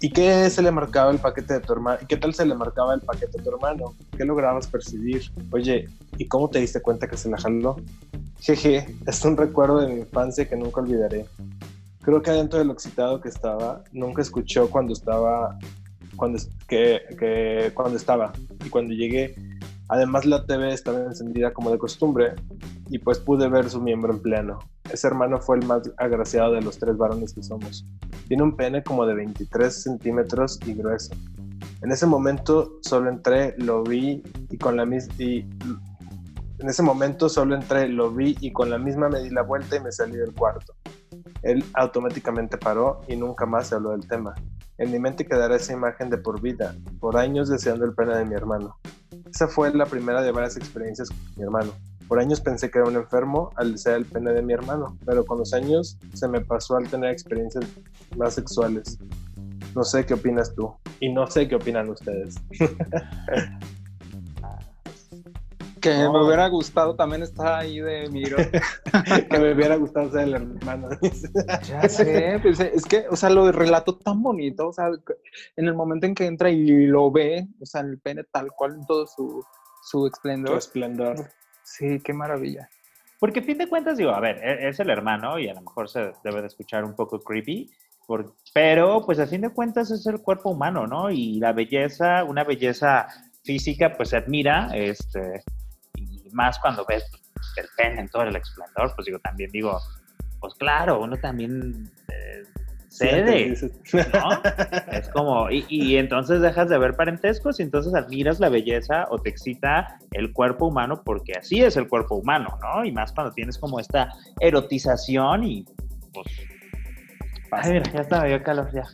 Speaker 3: ¿Y qué se le marcaba el paquete de tu hermano? ¿Y qué tal se le marcaba el paquete de tu hermano? ¿Qué lograbas percibir? Oye, ¿y cómo te diste cuenta que se la jaló? Jeje, es un recuerdo de mi infancia que nunca olvidaré. Creo que adentro de lo excitado que estaba, nunca escuchó cuando estaba, cuando, que, que, cuando estaba. Y cuando llegué, además la TV estaba encendida como de costumbre y pues pude ver su miembro en pleno. Ese hermano fue el más agraciado de los tres varones que somos. Tiene un pene como de 23 centímetros y grueso. En ese momento solo entré, lo vi y con la misma... En ese momento solo entré, lo vi y con la misma me di la vuelta y me salí del cuarto. Él automáticamente paró y nunca más se habló del tema. En mi mente quedará esa imagen de por vida, por años deseando el pene de mi hermano. Esa fue la primera de varias experiencias con mi hermano. Por años pensé que era un enfermo al desear el pene de mi hermano, pero con los años se me pasó al tener experiencias más sexuales. No sé qué opinas tú y no sé qué opinan ustedes. [laughs]
Speaker 4: que me hubiera gustado también estar ahí de Miro. [laughs]
Speaker 3: que me hubiera gustado ser el hermano.
Speaker 4: ya sé, pues, es que, o sea, lo relato tan bonito, o sea, en el momento en que entra y lo ve, o sea, el pene tal cual en todo su, su esplendor. Su
Speaker 3: esplendor.
Speaker 4: Sí, qué maravilla.
Speaker 1: Porque a fin de cuentas, digo, a ver, e-, es el hermano y a lo mejor se debe de escuchar un poco creepy, pero pues a fin de cuentas es el cuerpo humano, ¿no? Y la belleza, una belleza física, pues se admira, este, y más cuando ves el pene en todo el esplendor, pues digo, también digo, pues claro, uno también eh, cede, ¿no? Es como, y, entonces dejas de ver parentescos y entonces admiras la belleza o te excita el cuerpo humano porque así es el cuerpo humano, ¿no? Y más cuando tienes como esta erotización y pues...
Speaker 4: A ver, ya está, me dio calor ya.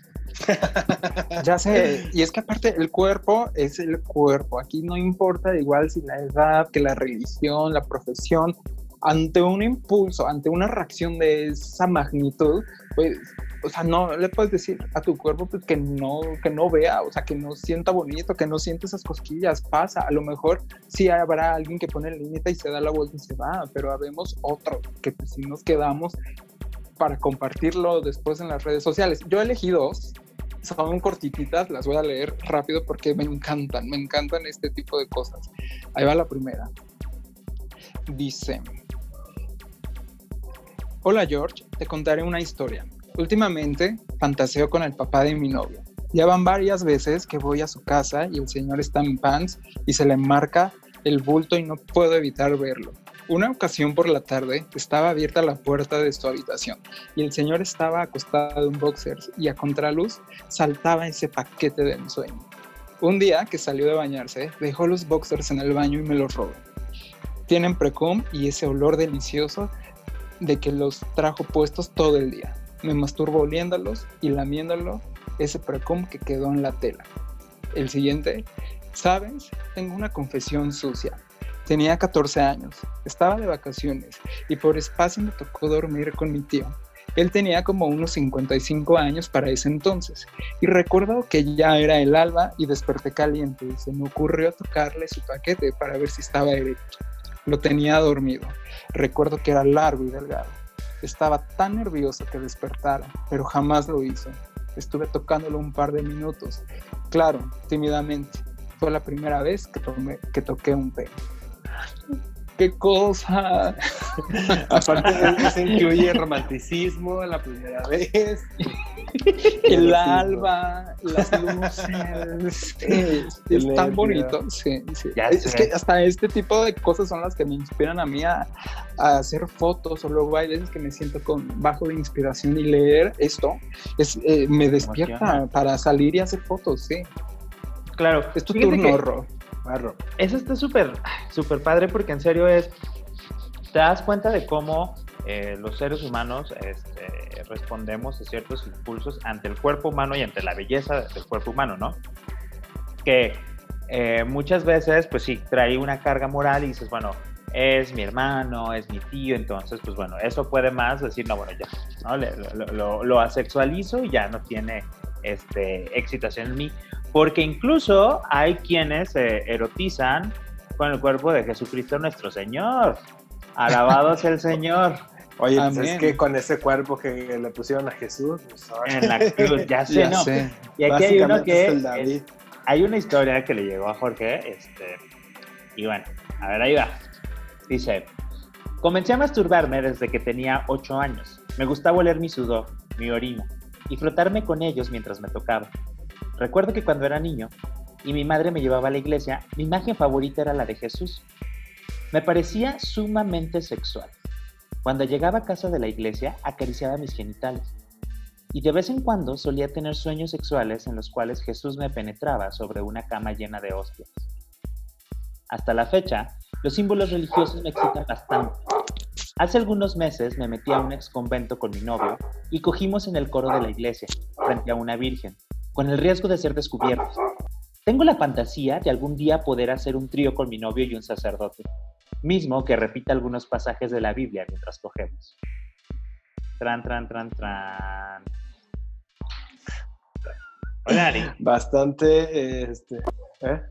Speaker 4: [laughs] ya sé, y es que aparte el cuerpo es el cuerpo, aquí no importa igual si la edad, que la religión, la profesión, ante un impulso, ante una reacción de esa magnitud, pues o sea, no le puedes decir a tu cuerpo pues, que no, que no vea, o sea, que no sienta bonito, que no siente esas cosquillas, pasa. A lo mejor sí habrá alguien que pone el límite y se da la vuelta y se va, pero habemos otro que pues sí nos quedamos para compartirlo después en las redes sociales. Yo elegí dos, son cortititas, las voy a leer rápido porque me encantan, me encantan este tipo de cosas. Ahí va la primera. Dice, Hola George, te contaré una historia. Últimamente fantaseo con el papá de mi novio. Ya van varias veces que voy a su casa y el señor está en pants y se le marca el bulto y no puedo evitar verlo. Una ocasión por la tarde estaba abierta la puerta de su habitación y el señor estaba acostado en boxers y a contraluz saltaba ese paquete de ensueño. Un día que salió de bañarse, dejó los boxers en el baño y me los robó. Tienen precum y ese olor delicioso de que los trajo puestos todo el día. Me masturbo oliéndolos y lamiéndolo ese precum que quedó en la tela. El siguiente, ¿sabes? Tengo una confesión sucia. Tenía 14 años, estaba de vacaciones y por espacio me tocó dormir con mi tío. Él tenía como unos 55 años para ese entonces y recuerdo que ya era el alba y desperté caliente y se me ocurrió tocarle su paquete para ver si estaba erecto. Lo tenía dormido. Recuerdo que era largo y delgado. Estaba tan nervioso que despertara, pero jamás lo hizo. Estuve tocándolo un par de minutos. Claro, tímidamente. Fue la primera vez que, toqué un pelo qué cosa. [laughs]
Speaker 3: Aparte, se incluye el romanticismo la primera vez.
Speaker 4: El alba, las [laughs] luces. es tan bonito. Sí, sí. Es, que hasta este tipo de cosas son las que me inspiran a mí a, hacer fotos. O luego hay veces que me siento con bajo de inspiración y leer esto. Es, eh, me despierta para salir y hacer fotos, sí.
Speaker 1: Claro.
Speaker 4: Es tu turno,
Speaker 1: eso está súper, súper padre porque en serio es, te das cuenta de cómo eh, los seres humanos este, respondemos a ciertos impulsos ante el cuerpo humano y ante la belleza del cuerpo humano, ¿no? Que eh, muchas veces, pues sí, trae una carga moral y dices, bueno, es mi hermano, es mi tío, entonces, pues bueno, eso puede más decir, no, bueno, ya, ¿no? Lo, asexualizo y ya no tiene este, excitación en mí. Porque incluso hay quienes se erotizan con el cuerpo de Jesucristo nuestro Señor. Alabado sea el Señor. [laughs]
Speaker 3: Oye, pues es que con ese cuerpo que le pusieron a Jesús. Pues,
Speaker 1: en la cruz, ya [laughs] sé, ¿no? Y aquí hay uno que. hay una historia que le llegó a Jorge, este. Y bueno, a ver, ahí va. Dice: Comencé a masturbarme desde que tenía 8 años. Me gustaba oler mi sudor, mi orina, y frotarme con ellos mientras me tocaba. Recuerdo que cuando era niño y mi madre me llevaba a la iglesia, mi imagen favorita era la de Jesús. Me parecía sumamente sexual. Cuando llegaba a casa de la iglesia, acariciaba mis genitales. Y de vez en cuando solía tener sueños sexuales en los cuales Jesús me penetraba sobre una cama llena de hostias. Hasta la fecha, los símbolos religiosos me excitan bastante. Hace algunos meses me metí a un ex convento con mi novio y cogimos en el coro de la iglesia, frente a una virgen, con el riesgo de ser descubiertos. Tengo la fantasía de algún día poder hacer un trío con mi novio y un sacerdote, mismo que repita algunos pasajes de la Biblia mientras cogemos. Tran, tran, tran, tran.
Speaker 3: Hola. Bastante, este, ¿eh?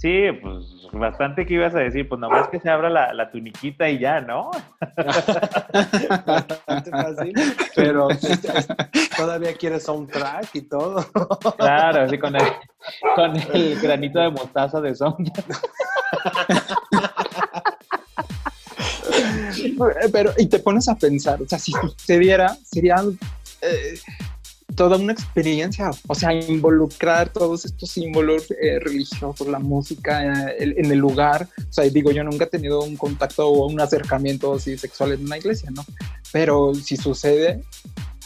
Speaker 1: Sí, pues bastante que ibas a decir, pues nomás que se abra la, tuniquita y ya, ¿no?
Speaker 3: bastante fácil, pero todavía quieres soundtrack y todo.
Speaker 1: claro, así con el, con el granito de mostaza de soundtrack.
Speaker 4: pero, y te pones a pensar, o sea, si sucediera, sería eh, toda una experiencia, o sea, involucrar todos estos símbolos eh, religiosos, la música eh, en el lugar, o sea, digo, yo nunca he tenido un contacto o un acercamiento así sexual en una iglesia, ¿no? Pero si sucede,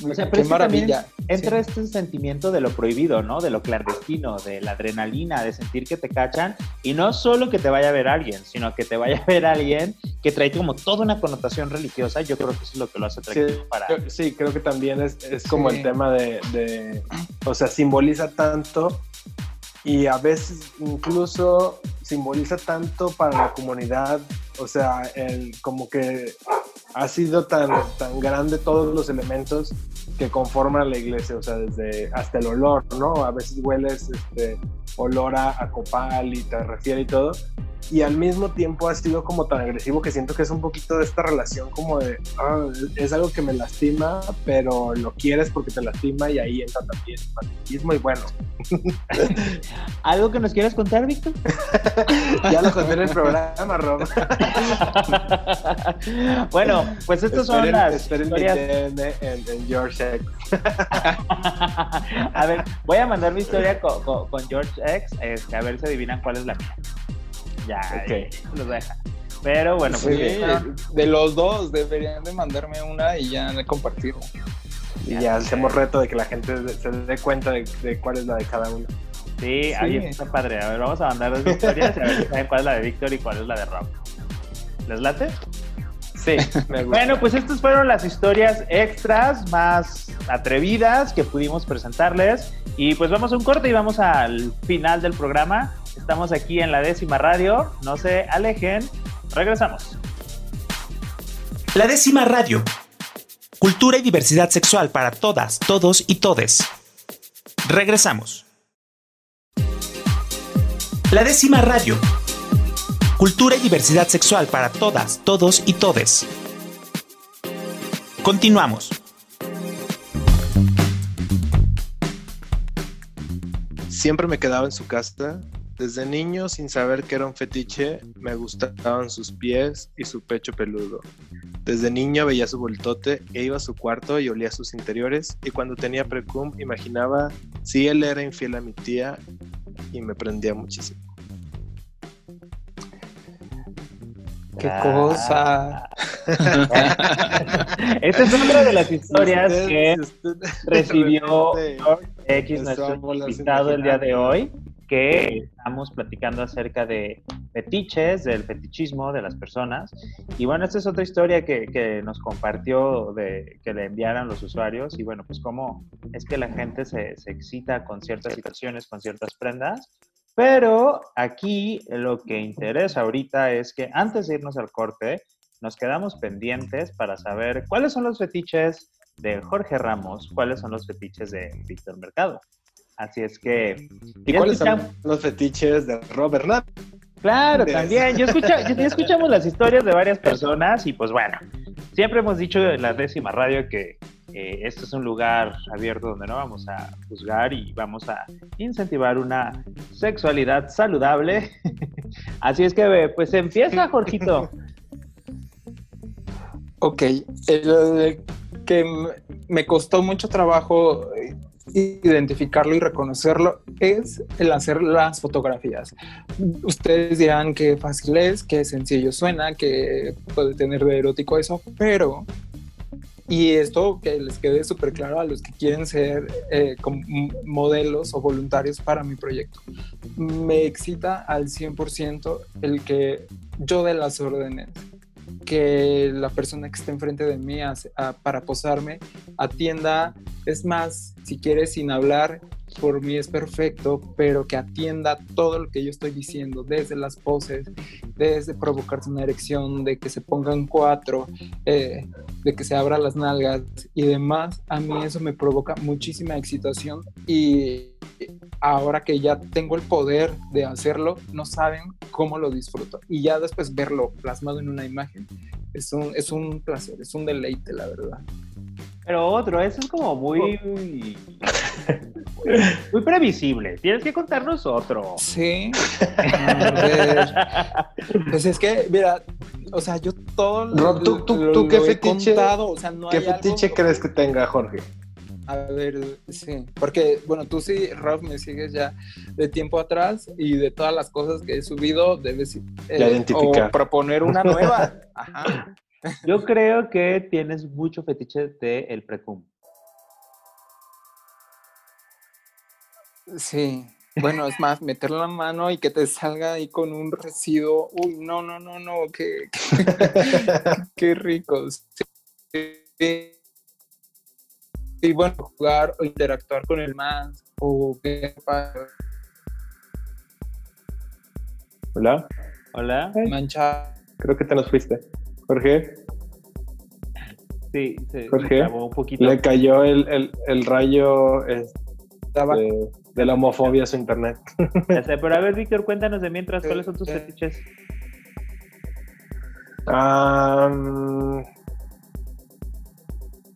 Speaker 1: o sea, Qué maravilla. Entra este sentimiento de lo prohibido, ¿no? De lo clandestino, de la adrenalina, de sentir que te cachan. Y no solo que te vaya a ver alguien, sino que te vaya a ver alguien que trae como toda una connotación religiosa. Yo creo que eso es lo que lo hace atractivo para.
Speaker 3: sí, creo que también es, como el tema de, de. O sea, simboliza tanto y a veces incluso simboliza tanto para la comunidad. O sea, el, como que ha sido tan, tan grande todos los elementos que conforman la iglesia, o sea, desde hasta el olor, ¿no? A veces hueles este, olor a, copal y te refiere y todo, y al mismo tiempo ha sido como tan agresivo que siento que es un poquito de esta relación como de, ah, es algo que me lastima, pero lo quieres porque te lastima y ahí entra también el fanatismo y bueno. [laughs]
Speaker 1: ¿Algo que nos quieras contar, Víctor? [laughs]
Speaker 3: ya lo conté en el programa, Rob. [laughs]
Speaker 1: bueno, pues estas son las historias...
Speaker 3: en, en, George X.
Speaker 1: a ver, voy a mandar mi historia con, con, George X, este, a ver si adivinan cuál es la mía. Ya, okay. los deja. Pero bueno, pues
Speaker 4: de los dos deberían de mandarme una y ya compartirlo.
Speaker 3: Y ya, hacemos reto de que la gente se dé cuenta de, cuál es la de cada uno.
Speaker 1: Sí, ahí está padre. A ver, vamos a mandar dos historias y a ver si saben cuál es la de Víctor y cuál es la de Rob. ¿Les late?
Speaker 3: Sí, me gusta.
Speaker 1: Bueno, pues estas fueron las historias extras más atrevidas que pudimos presentarles. Y pues vamos a un corte y vamos al final del programa. Estamos aquí en la décima radio. No se alejen. Regresamos.
Speaker 2: La décima radio. Cultura y diversidad sexual para todas, todos y todes. Regresamos. La décima radio. Cultura y diversidad sexual para todas, todos y todes. Continuamos.
Speaker 3: Siempre me quedaba en su casa desde niño, sin saber que era un fetiche, me gustaban sus pies y su pecho peludo. Desde niño veía su voltote e iba a su cuarto y olía sus interiores y cuando tenía precum imaginaba si él era infiel a mi tía y me prendía muchísimo.
Speaker 4: ¡Qué cosa! [laughs]
Speaker 1: Esta es una de las historias que recibió X, nuestro invitado el día de hoy que estamos platicando acerca de fetiches, del fetichismo de las personas. Y bueno, esta es otra historia que, nos compartió de que le enviaran los usuarios. Y bueno, pues cómo es que la gente se, se excita con ciertas situaciones, con ciertas prendas. Pero aquí lo que interesa ahorita es que antes de irnos al corte, nos quedamos pendientes para saber cuáles son los fetiches de Jorge Ramos, cuáles son los fetiches de Víctor Mercado. Así es que.
Speaker 3: ¿Y cuáles son los fetiches de Robert
Speaker 1: Claro, también. Yo ya escuchamos las historias de varias personas y pues bueno, siempre hemos dicho en la décima radio que eh, esto es un lugar abierto donde no vamos a juzgar y vamos a incentivar una sexualidad saludable. [laughs] Así es que, pues empieza, Jorgito.
Speaker 4: Ok, el, que me costó mucho trabajo eh, identificarlo y reconocerlo es el hacer las fotografías. Ustedes dirán que fácil es, que sencillo suena, que puede tener de erótico eso, pero y esto que les quede súper claro a los que quieren ser eh, modelos o voluntarios para mi proyecto. Me excita al 100% el que yo dé las órdenes, que la persona que esté enfrente de mí para posarme atienda, es más, si quiere sin hablar, por mí es perfecto, pero que atienda todo lo que yo estoy diciendo, desde las poses, desde provocarse una erección, de que se pongan cuatro, eh, de que se abran las nalgas y demás, a mí eso me provoca muchísima excitación y ahora que ya tengo el poder de hacerlo, no saben cómo lo disfruto. Y ya después verlo plasmado en una imagen es un, es un placer, es un deleite, la verdad.
Speaker 1: Pero otro, eso es como muy, muy previsible. Tienes que contarnos otro.
Speaker 4: Sí. pues es que, mira, o sea, yo todo
Speaker 3: Rob, ¿tú, tú, qué fetiche, ¿qué fetiche crees que tenga Jorge?
Speaker 4: A ver, sí, porque, bueno, tú sí, Rob, me sigues ya de tiempo atrás y de todas las cosas que he subido, debes
Speaker 3: eh, o
Speaker 4: proponer una nueva. [laughs] Ajá.
Speaker 1: Yo creo que tienes mucho fetiche de el precum.
Speaker 4: Sí. Bueno, es más, meter la mano y que te salga ahí con un residuo. Uy, no, no, no, no, qué, qué, [laughs] rico. Y bueno, jugar o interactuar con el más o qué
Speaker 3: Hola.
Speaker 1: Hola.
Speaker 4: Mancha.
Speaker 3: Creo que te nos fuiste. Jorge.
Speaker 1: Sí, se
Speaker 3: Jorge, un poquito. Le cayó el, el, el rayo este, de, la homofobia a su internet.
Speaker 1: Ya sé, pero a ver, [laughs] Víctor, cuéntanos de mientras, ¿cuáles son tus eh, fetiches?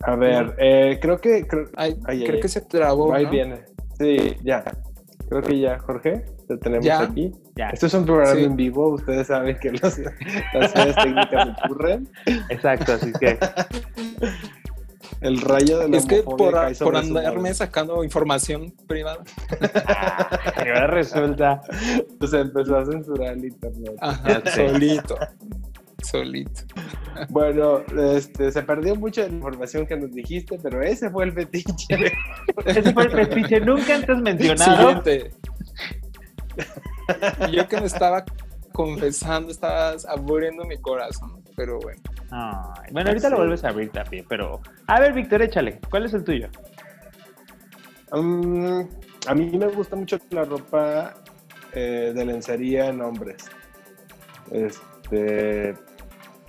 Speaker 3: A ver, eh, creo que. Creo,
Speaker 4: creo que se trabó.
Speaker 3: Ahí viene. Sí, ya. Creo que ya, Jorge, lo tenemos aquí. Esto es un programa en vivo, ustedes saben que [laughs] las fallas técnicas ocurren.
Speaker 1: Exacto, así que.
Speaker 3: El rayo de la
Speaker 4: Es que por, por andarme sacando información privada.
Speaker 1: y ahora resulta.
Speaker 3: Pues [laughs] empezó a censurar el internet.
Speaker 4: Ajá, solito. Solito.
Speaker 3: Bueno, este, se perdió mucha la información que nos dijiste, pero ese fue el fetiche.
Speaker 1: ese fue el fetiche nunca antes mencionado.
Speaker 4: Siguiente. Yo que me estaba confesando, estabas aburriendo mi corazón, pero bueno.
Speaker 1: bueno, ahorita lo vuelves a abrir también, pero... A ver, Víctor, échale. ¿Cuál es el tuyo?
Speaker 3: Mm, a mí me gusta mucho la ropa eh, de lencería en hombres. Este,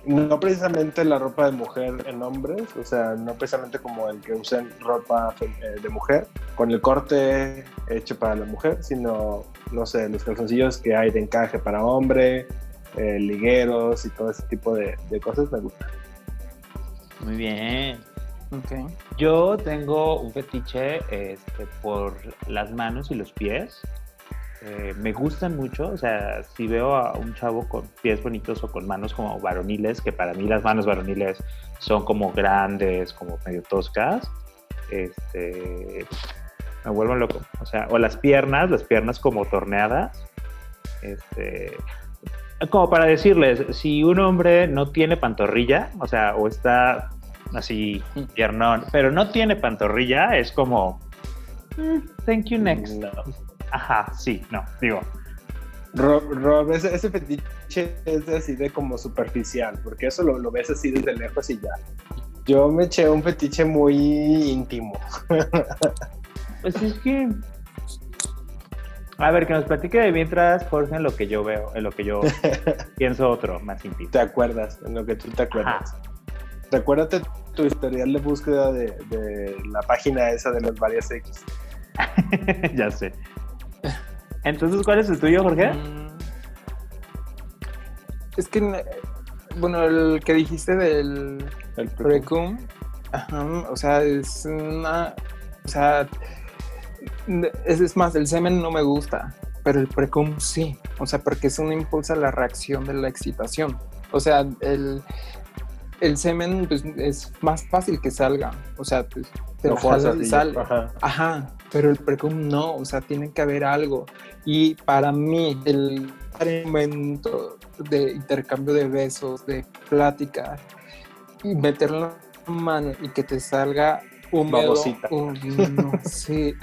Speaker 3: no precisamente la ropa de mujer en hombres, o sea, no precisamente como el que usan ropa eh, de mujer, con el corte hecho para la mujer, sino, no sé, los calzoncillos que hay de encaje para hombre, eh, ligueros y todo ese tipo de, cosas me gustan.
Speaker 1: Muy bien. Okay. Yo tengo un fetiche este, por las manos y los pies. Eh, me gustan mucho, o sea, si veo a un chavo con pies bonitos o con manos como varoniles, que para mí las manos varoniles son como grandes, como medio toscas, este, me vuelvo loco. O sea, o las piernas, las piernas como torneadas, este, como para decirles, si un hombre no tiene pantorrilla, o sea, o está así piernón, pero no tiene pantorrilla, es como, mm, thank you next. Ajá, sí, no, digo.
Speaker 3: Rob, ese, fetiche es así de como superficial, porque eso lo, ves así desde lejos y ya. Yo me eché un fetiche muy íntimo. [laughs]
Speaker 1: Pues es que. A ver, que nos platique de mientras, Jorge, en lo que yo veo, en lo que yo [laughs] pienso otro más íntimo.
Speaker 3: ¿Te acuerdas? En lo que tú te acuerdas. Recuérdate tu historial de búsqueda de, de la página esa de las varias X. [laughs]
Speaker 1: ya sé. Entonces, ¿cuál es el tuyo, Jorge?
Speaker 4: Es que bueno, el que dijiste del el precum, o sea, es una, o sea, es, es, más, el semen no me gusta, pero el precum sí, o sea, porque es un impulso a la reacción de la excitación. O sea, el, el semen pues, es más fácil que salga, o sea, pues, te lo y sale. Ajá. Ajá, pero el precum no, o sea, tiene que haber algo. Y para mí, el momento de intercambio de besos, de plática, y meterlo mano y que te salga un no, sí.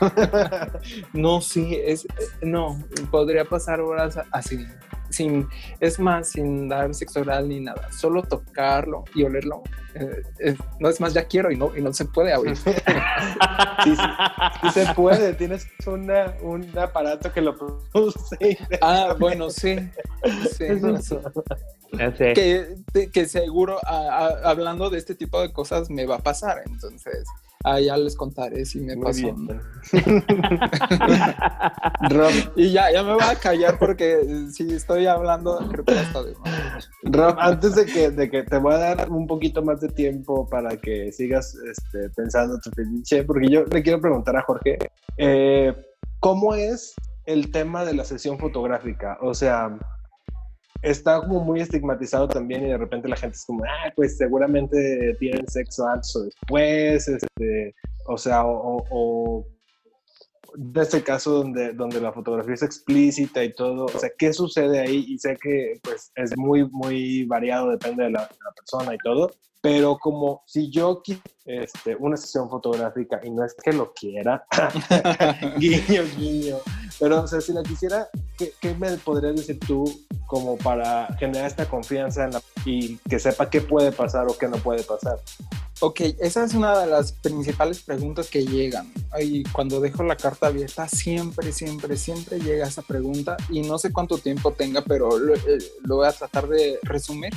Speaker 4: [laughs] no, sí, es, no, podría pasar horas así, sin, es más, sin dar sexo oral ni nada, solo tocarlo y olerlo. Eh, no es más, ya quiero y no, y no se puede abrir. [laughs] sí,
Speaker 3: sí, se puede, tienes una, un aparato que lo produce.
Speaker 4: Ah, bueno, sí. sí. Que, que, seguro, hablando de este tipo de cosas, me va a pasar. Entonces, Ah, ya les contaré si me pasó. [laughs] Rob. Y ya, ya me voy a callar porque si estoy hablando, creo que está de
Speaker 3: Rob, antes de que, de que te voy a dar un poquito más de tiempo para que sigas este, pensando tu felice, porque yo le quiero preguntar a Jorge, eh, ¿cómo es el tema de la sesión fotográfica? O sea, está como muy estigmatizado también y de repente la gente es como, ah, pues seguramente tienen sexo antes o después, este, o sea, o, o, de este caso donde, donde la fotografía es explícita y todo, o sea, ¿qué sucede ahí? Y sé que pues es muy, muy variado, depende de la, de la persona y todo, pero como si yo este, una sesión fotográfica y no es que lo quiera, [laughs] guiño, guiño, pero o sea, si la quisiera, ¿qué, ¿qué, me podrías decir tú como para generar esta confianza en la, y que sepa qué puede pasar o qué no puede pasar?
Speaker 4: Ok, esa es una de las principales preguntas que llegan. Y cuando dejo la carta abierta, siempre, siempre, siempre llega esa pregunta y no sé cuánto tiempo tenga, pero lo, eh, lo voy a tratar de resumir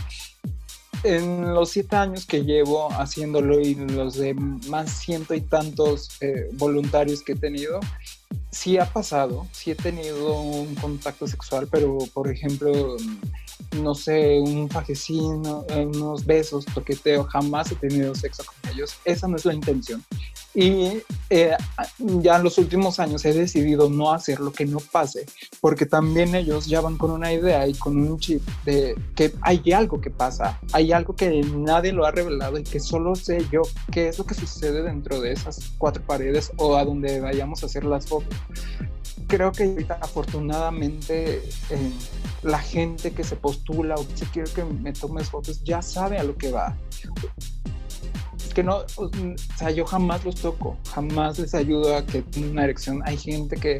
Speaker 4: en los siete años que llevo haciéndolo y los de más ciento y tantos eh, voluntarios que he tenido, sí ha pasado, sí he tenido un contacto sexual, pero por ejemplo, no sé, un fajecino, unos besos, toqueteo, jamás he tenido sexo con ellos. Esa no es la intención. Y eh, ya en los últimos años he decidido no hacer lo que no pase, porque también ellos ya van con una idea y con un chip de que hay algo que pasa, hay algo que nadie lo ha revelado y que solo sé yo qué es lo que sucede dentro de esas cuatro paredes o a donde vayamos a hacer las fotos. Creo que afortunadamente eh, la gente que se postula o que se quiere que me tomes fotos ya sabe a lo que va que no, o sea, yo jamás los toco, jamás les ayudo a que tengan una erección. Hay gente que,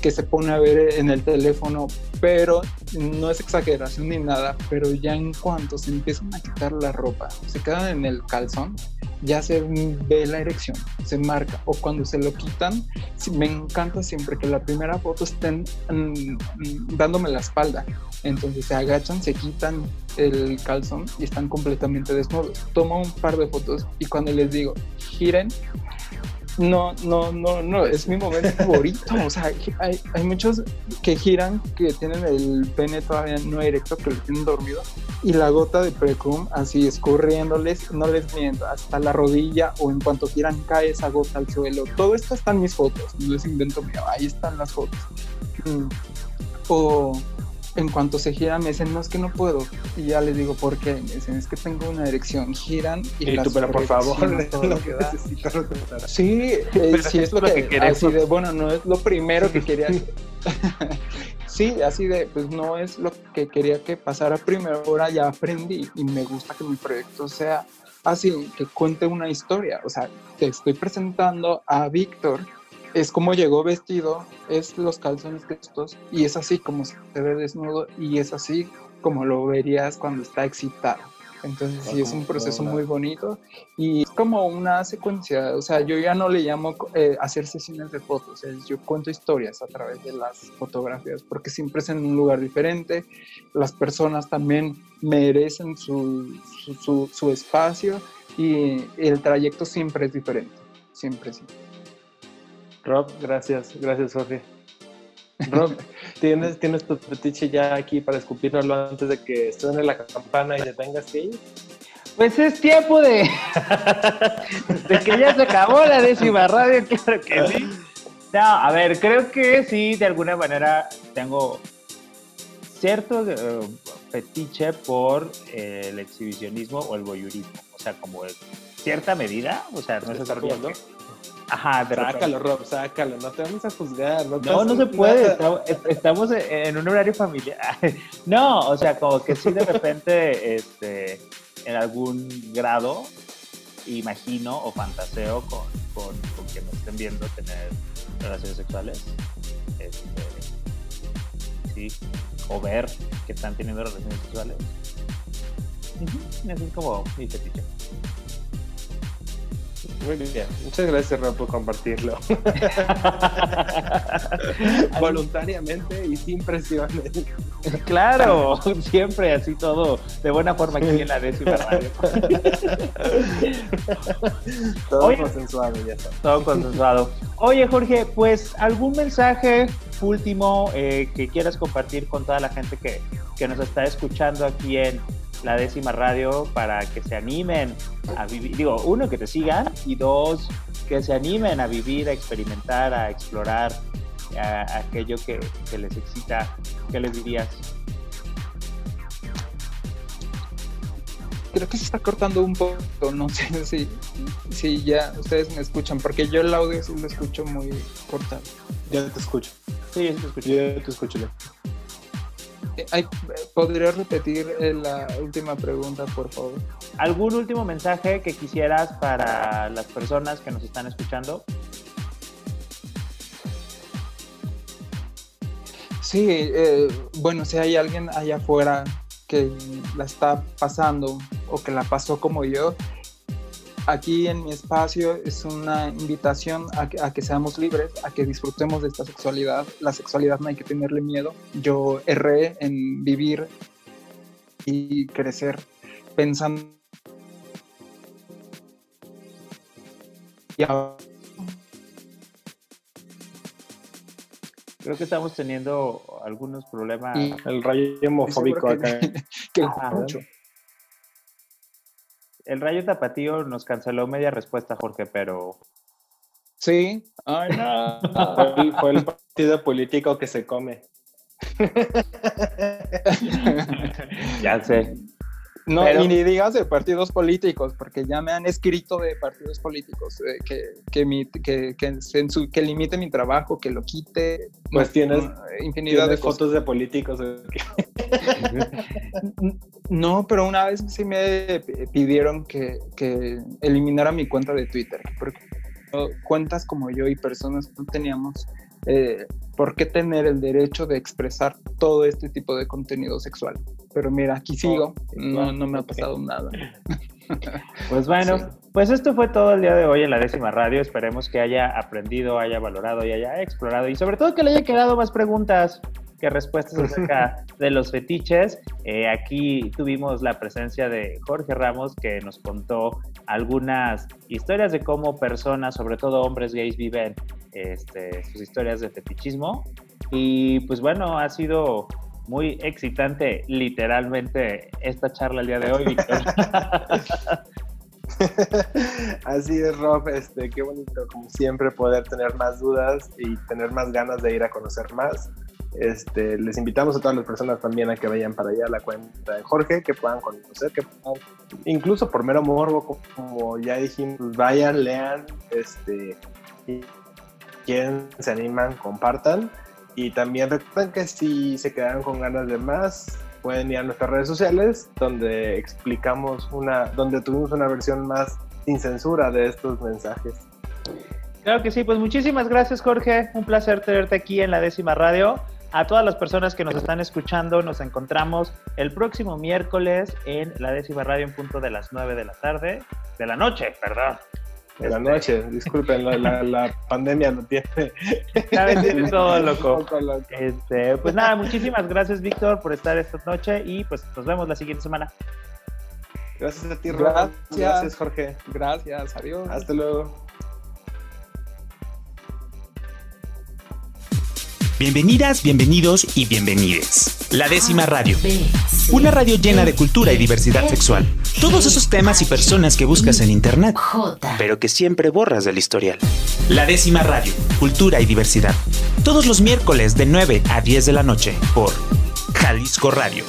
Speaker 4: que se pone a ver en el teléfono, pero no es exageración ni nada, pero ya en cuanto se empiezan a quitar la ropa, se quedan en el calzón, ya se ve la erección, se marca. O cuando se lo quitan, me encanta siempre que la primera foto estén mm, mm, dándome la espalda. Entonces se agachan, se quitan el calzón y están completamente desnudos. Tomo un par de fotos y cuando les digo, giren, no, no, no, no, es mi momento favorito. O sea, hay, hay, muchos que giran, que tienen el pene todavía no erecto, que lo tienen dormido, y la gota de precum así escurriéndoles, no les miento, hasta la rodilla o en cuanto giran cae esa gota al suelo. Todo esto está en mis fotos, no es invento mío, ahí están las fotos. Mm. O en cuanto se giran me dicen, no, es que no puedo. Y ya les digo, ¿por qué? Me dicen, es que tengo una erección. Giran y,
Speaker 3: las tú, pero por favor,
Speaker 4: todo lo [laughs] que necesito Sí, [laughs] eh, sí es lo que, que así de, bueno, no es lo primero que quería. [laughs] sí, así de, pues no es lo que quería que pasara primero, ahora ya aprendí y me gusta que mi proyecto sea así, que cuente una historia. O sea, te estoy presentando a Víctor es como llegó vestido, es los calzones que estos, y es así como se ve desnudo, y es así como lo verías cuando está excitado. Entonces sí, es un proceso muy bonito y es como una secuencia, o sea, yo ya no le llamo eh, hacer sesiones de fotos, yo cuento historias a través de las fotografías porque siempre es en un lugar diferente, las personas también merecen su, su, su espacio y el trayecto siempre es diferente, siempre sí.
Speaker 3: Rob, gracias, gracias Sofía. Rob, [laughs] ¿tienes, ¿tienes tu fetiche ya aquí para escupirlo antes de que suene la campana y te tengas que ir?
Speaker 1: Pues es tiempo de, [laughs] de que ya se acabó la décima radio, claro que sí. No, a ver, creo que sí, de alguna manera tengo cierto eh, fetiche por eh, el exhibicionismo o el voyeurismo. O sea, como en cierta medida, o sea, no es estar viendo.
Speaker 3: Ajá, de sácalo, Rob, sácalo, no te vamos a juzgar.
Speaker 1: No, no, no se puede, estamos en un horario familiar. [laughs] No, o sea, como que sí de repente, este, en algún grado, imagino o fantaseo con, con, con que me estén viendo tener relaciones sexuales. Este, sí, o ver que están teniendo relaciones sexuales. Así es como mi fetiche.
Speaker 3: Muy bien, muchas gracias por compartirlo. [laughs] Voluntariamente y sin presiones.
Speaker 1: Claro, siempre así todo, de buena forma aquí en la décima radio.
Speaker 3: todo consensuado, ya está.
Speaker 1: Todo consensuado. Oye Jorge, pues algún mensaje último eh, que quieras compartir con toda la gente que, que nos está escuchando aquí en la décima radio para que se animen a vivir, digo, uno, que te sigan y dos, que se animen a vivir, a experimentar, a explorar aquello que, les excita. ¿Qué les dirías?
Speaker 4: Creo que se está cortando un poco, no sé [laughs] si, si ya ustedes me escuchan, porque yo el audio sí lo escucho muy cortado.
Speaker 3: Ya te escucho.
Speaker 1: Sí, ya te escucho.
Speaker 3: Ya te escucho.
Speaker 4: ¿Podría repetir eh, la última pregunta, por favor?
Speaker 1: ¿Algún último mensaje que quisieras para las personas que nos están escuchando?
Speaker 4: Sí, eh, bueno, si hay alguien allá afuera que la está pasando o que la pasó como yo, aquí en mi espacio es una invitación a que, seamos libres, a que disfrutemos de esta sexualidad. La sexualidad no hay que tenerle miedo. Yo erré en vivir y crecer pensando.
Speaker 1: Y Creo que estamos teniendo algunos problemas.
Speaker 3: el rayo homofóbico acá. [laughs]
Speaker 1: mucho. El Rayo Tapatío nos canceló media respuesta, Jorge, pero.
Speaker 4: Sí.
Speaker 3: Ay, no. fue, el, partido político que se come. [laughs]
Speaker 1: ya sé.
Speaker 4: No, y ni digas de partidos políticos, porque ya me han escrito de partidos políticos eh, que, que, mi, que, que, que, limite mi trabajo, que lo quite.
Speaker 3: Pues tienes infinidad de fotos de políticos. [laughs]
Speaker 4: no, pero una vez sí me pidieron que, que eliminara mi cuenta de Twitter, porque cuentas como yo y personas no teníamos eh, por qué tener el derecho de expresar todo este tipo de contenido sexual. Pero mira, aquí sigo, no, no me ha pasado nada. [laughs]
Speaker 1: Pues bueno, pues esto fue todo el día de hoy en la décima radio. Esperemos que haya aprendido, haya valorado y haya explorado y sobre todo que le haya quedado más preguntas que respuestas acerca [laughs] de los fetiches. Eh, aquí tuvimos la presencia de Jorge Ramos que nos contó algunas historias de cómo personas, sobre todo hombres gays, viven este, sus historias de fetichismo. Y pues bueno, ha sido muy excitante literalmente esta charla el día de hoy. [laughs]
Speaker 3: Así es, Rob, este, qué bonito como siempre poder tener más dudas y tener más ganas de ir a conocer más. Este, les invitamos a todas las personas también a que vayan para allá a la cuenta de Jorge, que puedan conocer, que puedan, incluso por mero morbo, como ya dijimos, pues vayan, lean, este, y quien se animan, compartan. Y también recuerden que si se quedaron con ganas de más, pueden ir a nuestras redes sociales, donde explicamos una, donde tuvimos una versión más sin censura de estos mensajes.
Speaker 1: Claro que sí, pues muchísimas gracias Jorge, un placer tenerte aquí en la décima radio. A todas las personas que nos están escuchando, nos encontramos el próximo miércoles en la décima radio en punto de las 9 de la tarde, de la noche, perdón.
Speaker 3: De la noche, disculpen, la, [laughs] pandemia no tiene.
Speaker 1: tiene [laughs] todo loco. Este, pues nada, muchísimas gracias, Víctor, por estar esta noche y pues nos vemos la siguiente semana.
Speaker 3: Gracias a ti,
Speaker 4: Gracias,
Speaker 3: gracias Jorge.
Speaker 4: Gracias, adiós.
Speaker 3: Hasta luego.
Speaker 1: Bienvenidas, bienvenidos y bienvenides. La décima radio. Una radio llena de cultura y diversidad sexual. Todos esos temas y personas que buscas en internet, pero que siempre borras del historial. La décima radio. Cultura y diversidad. Todos los miércoles de 9 a 10 de la noche por Jalisco Radio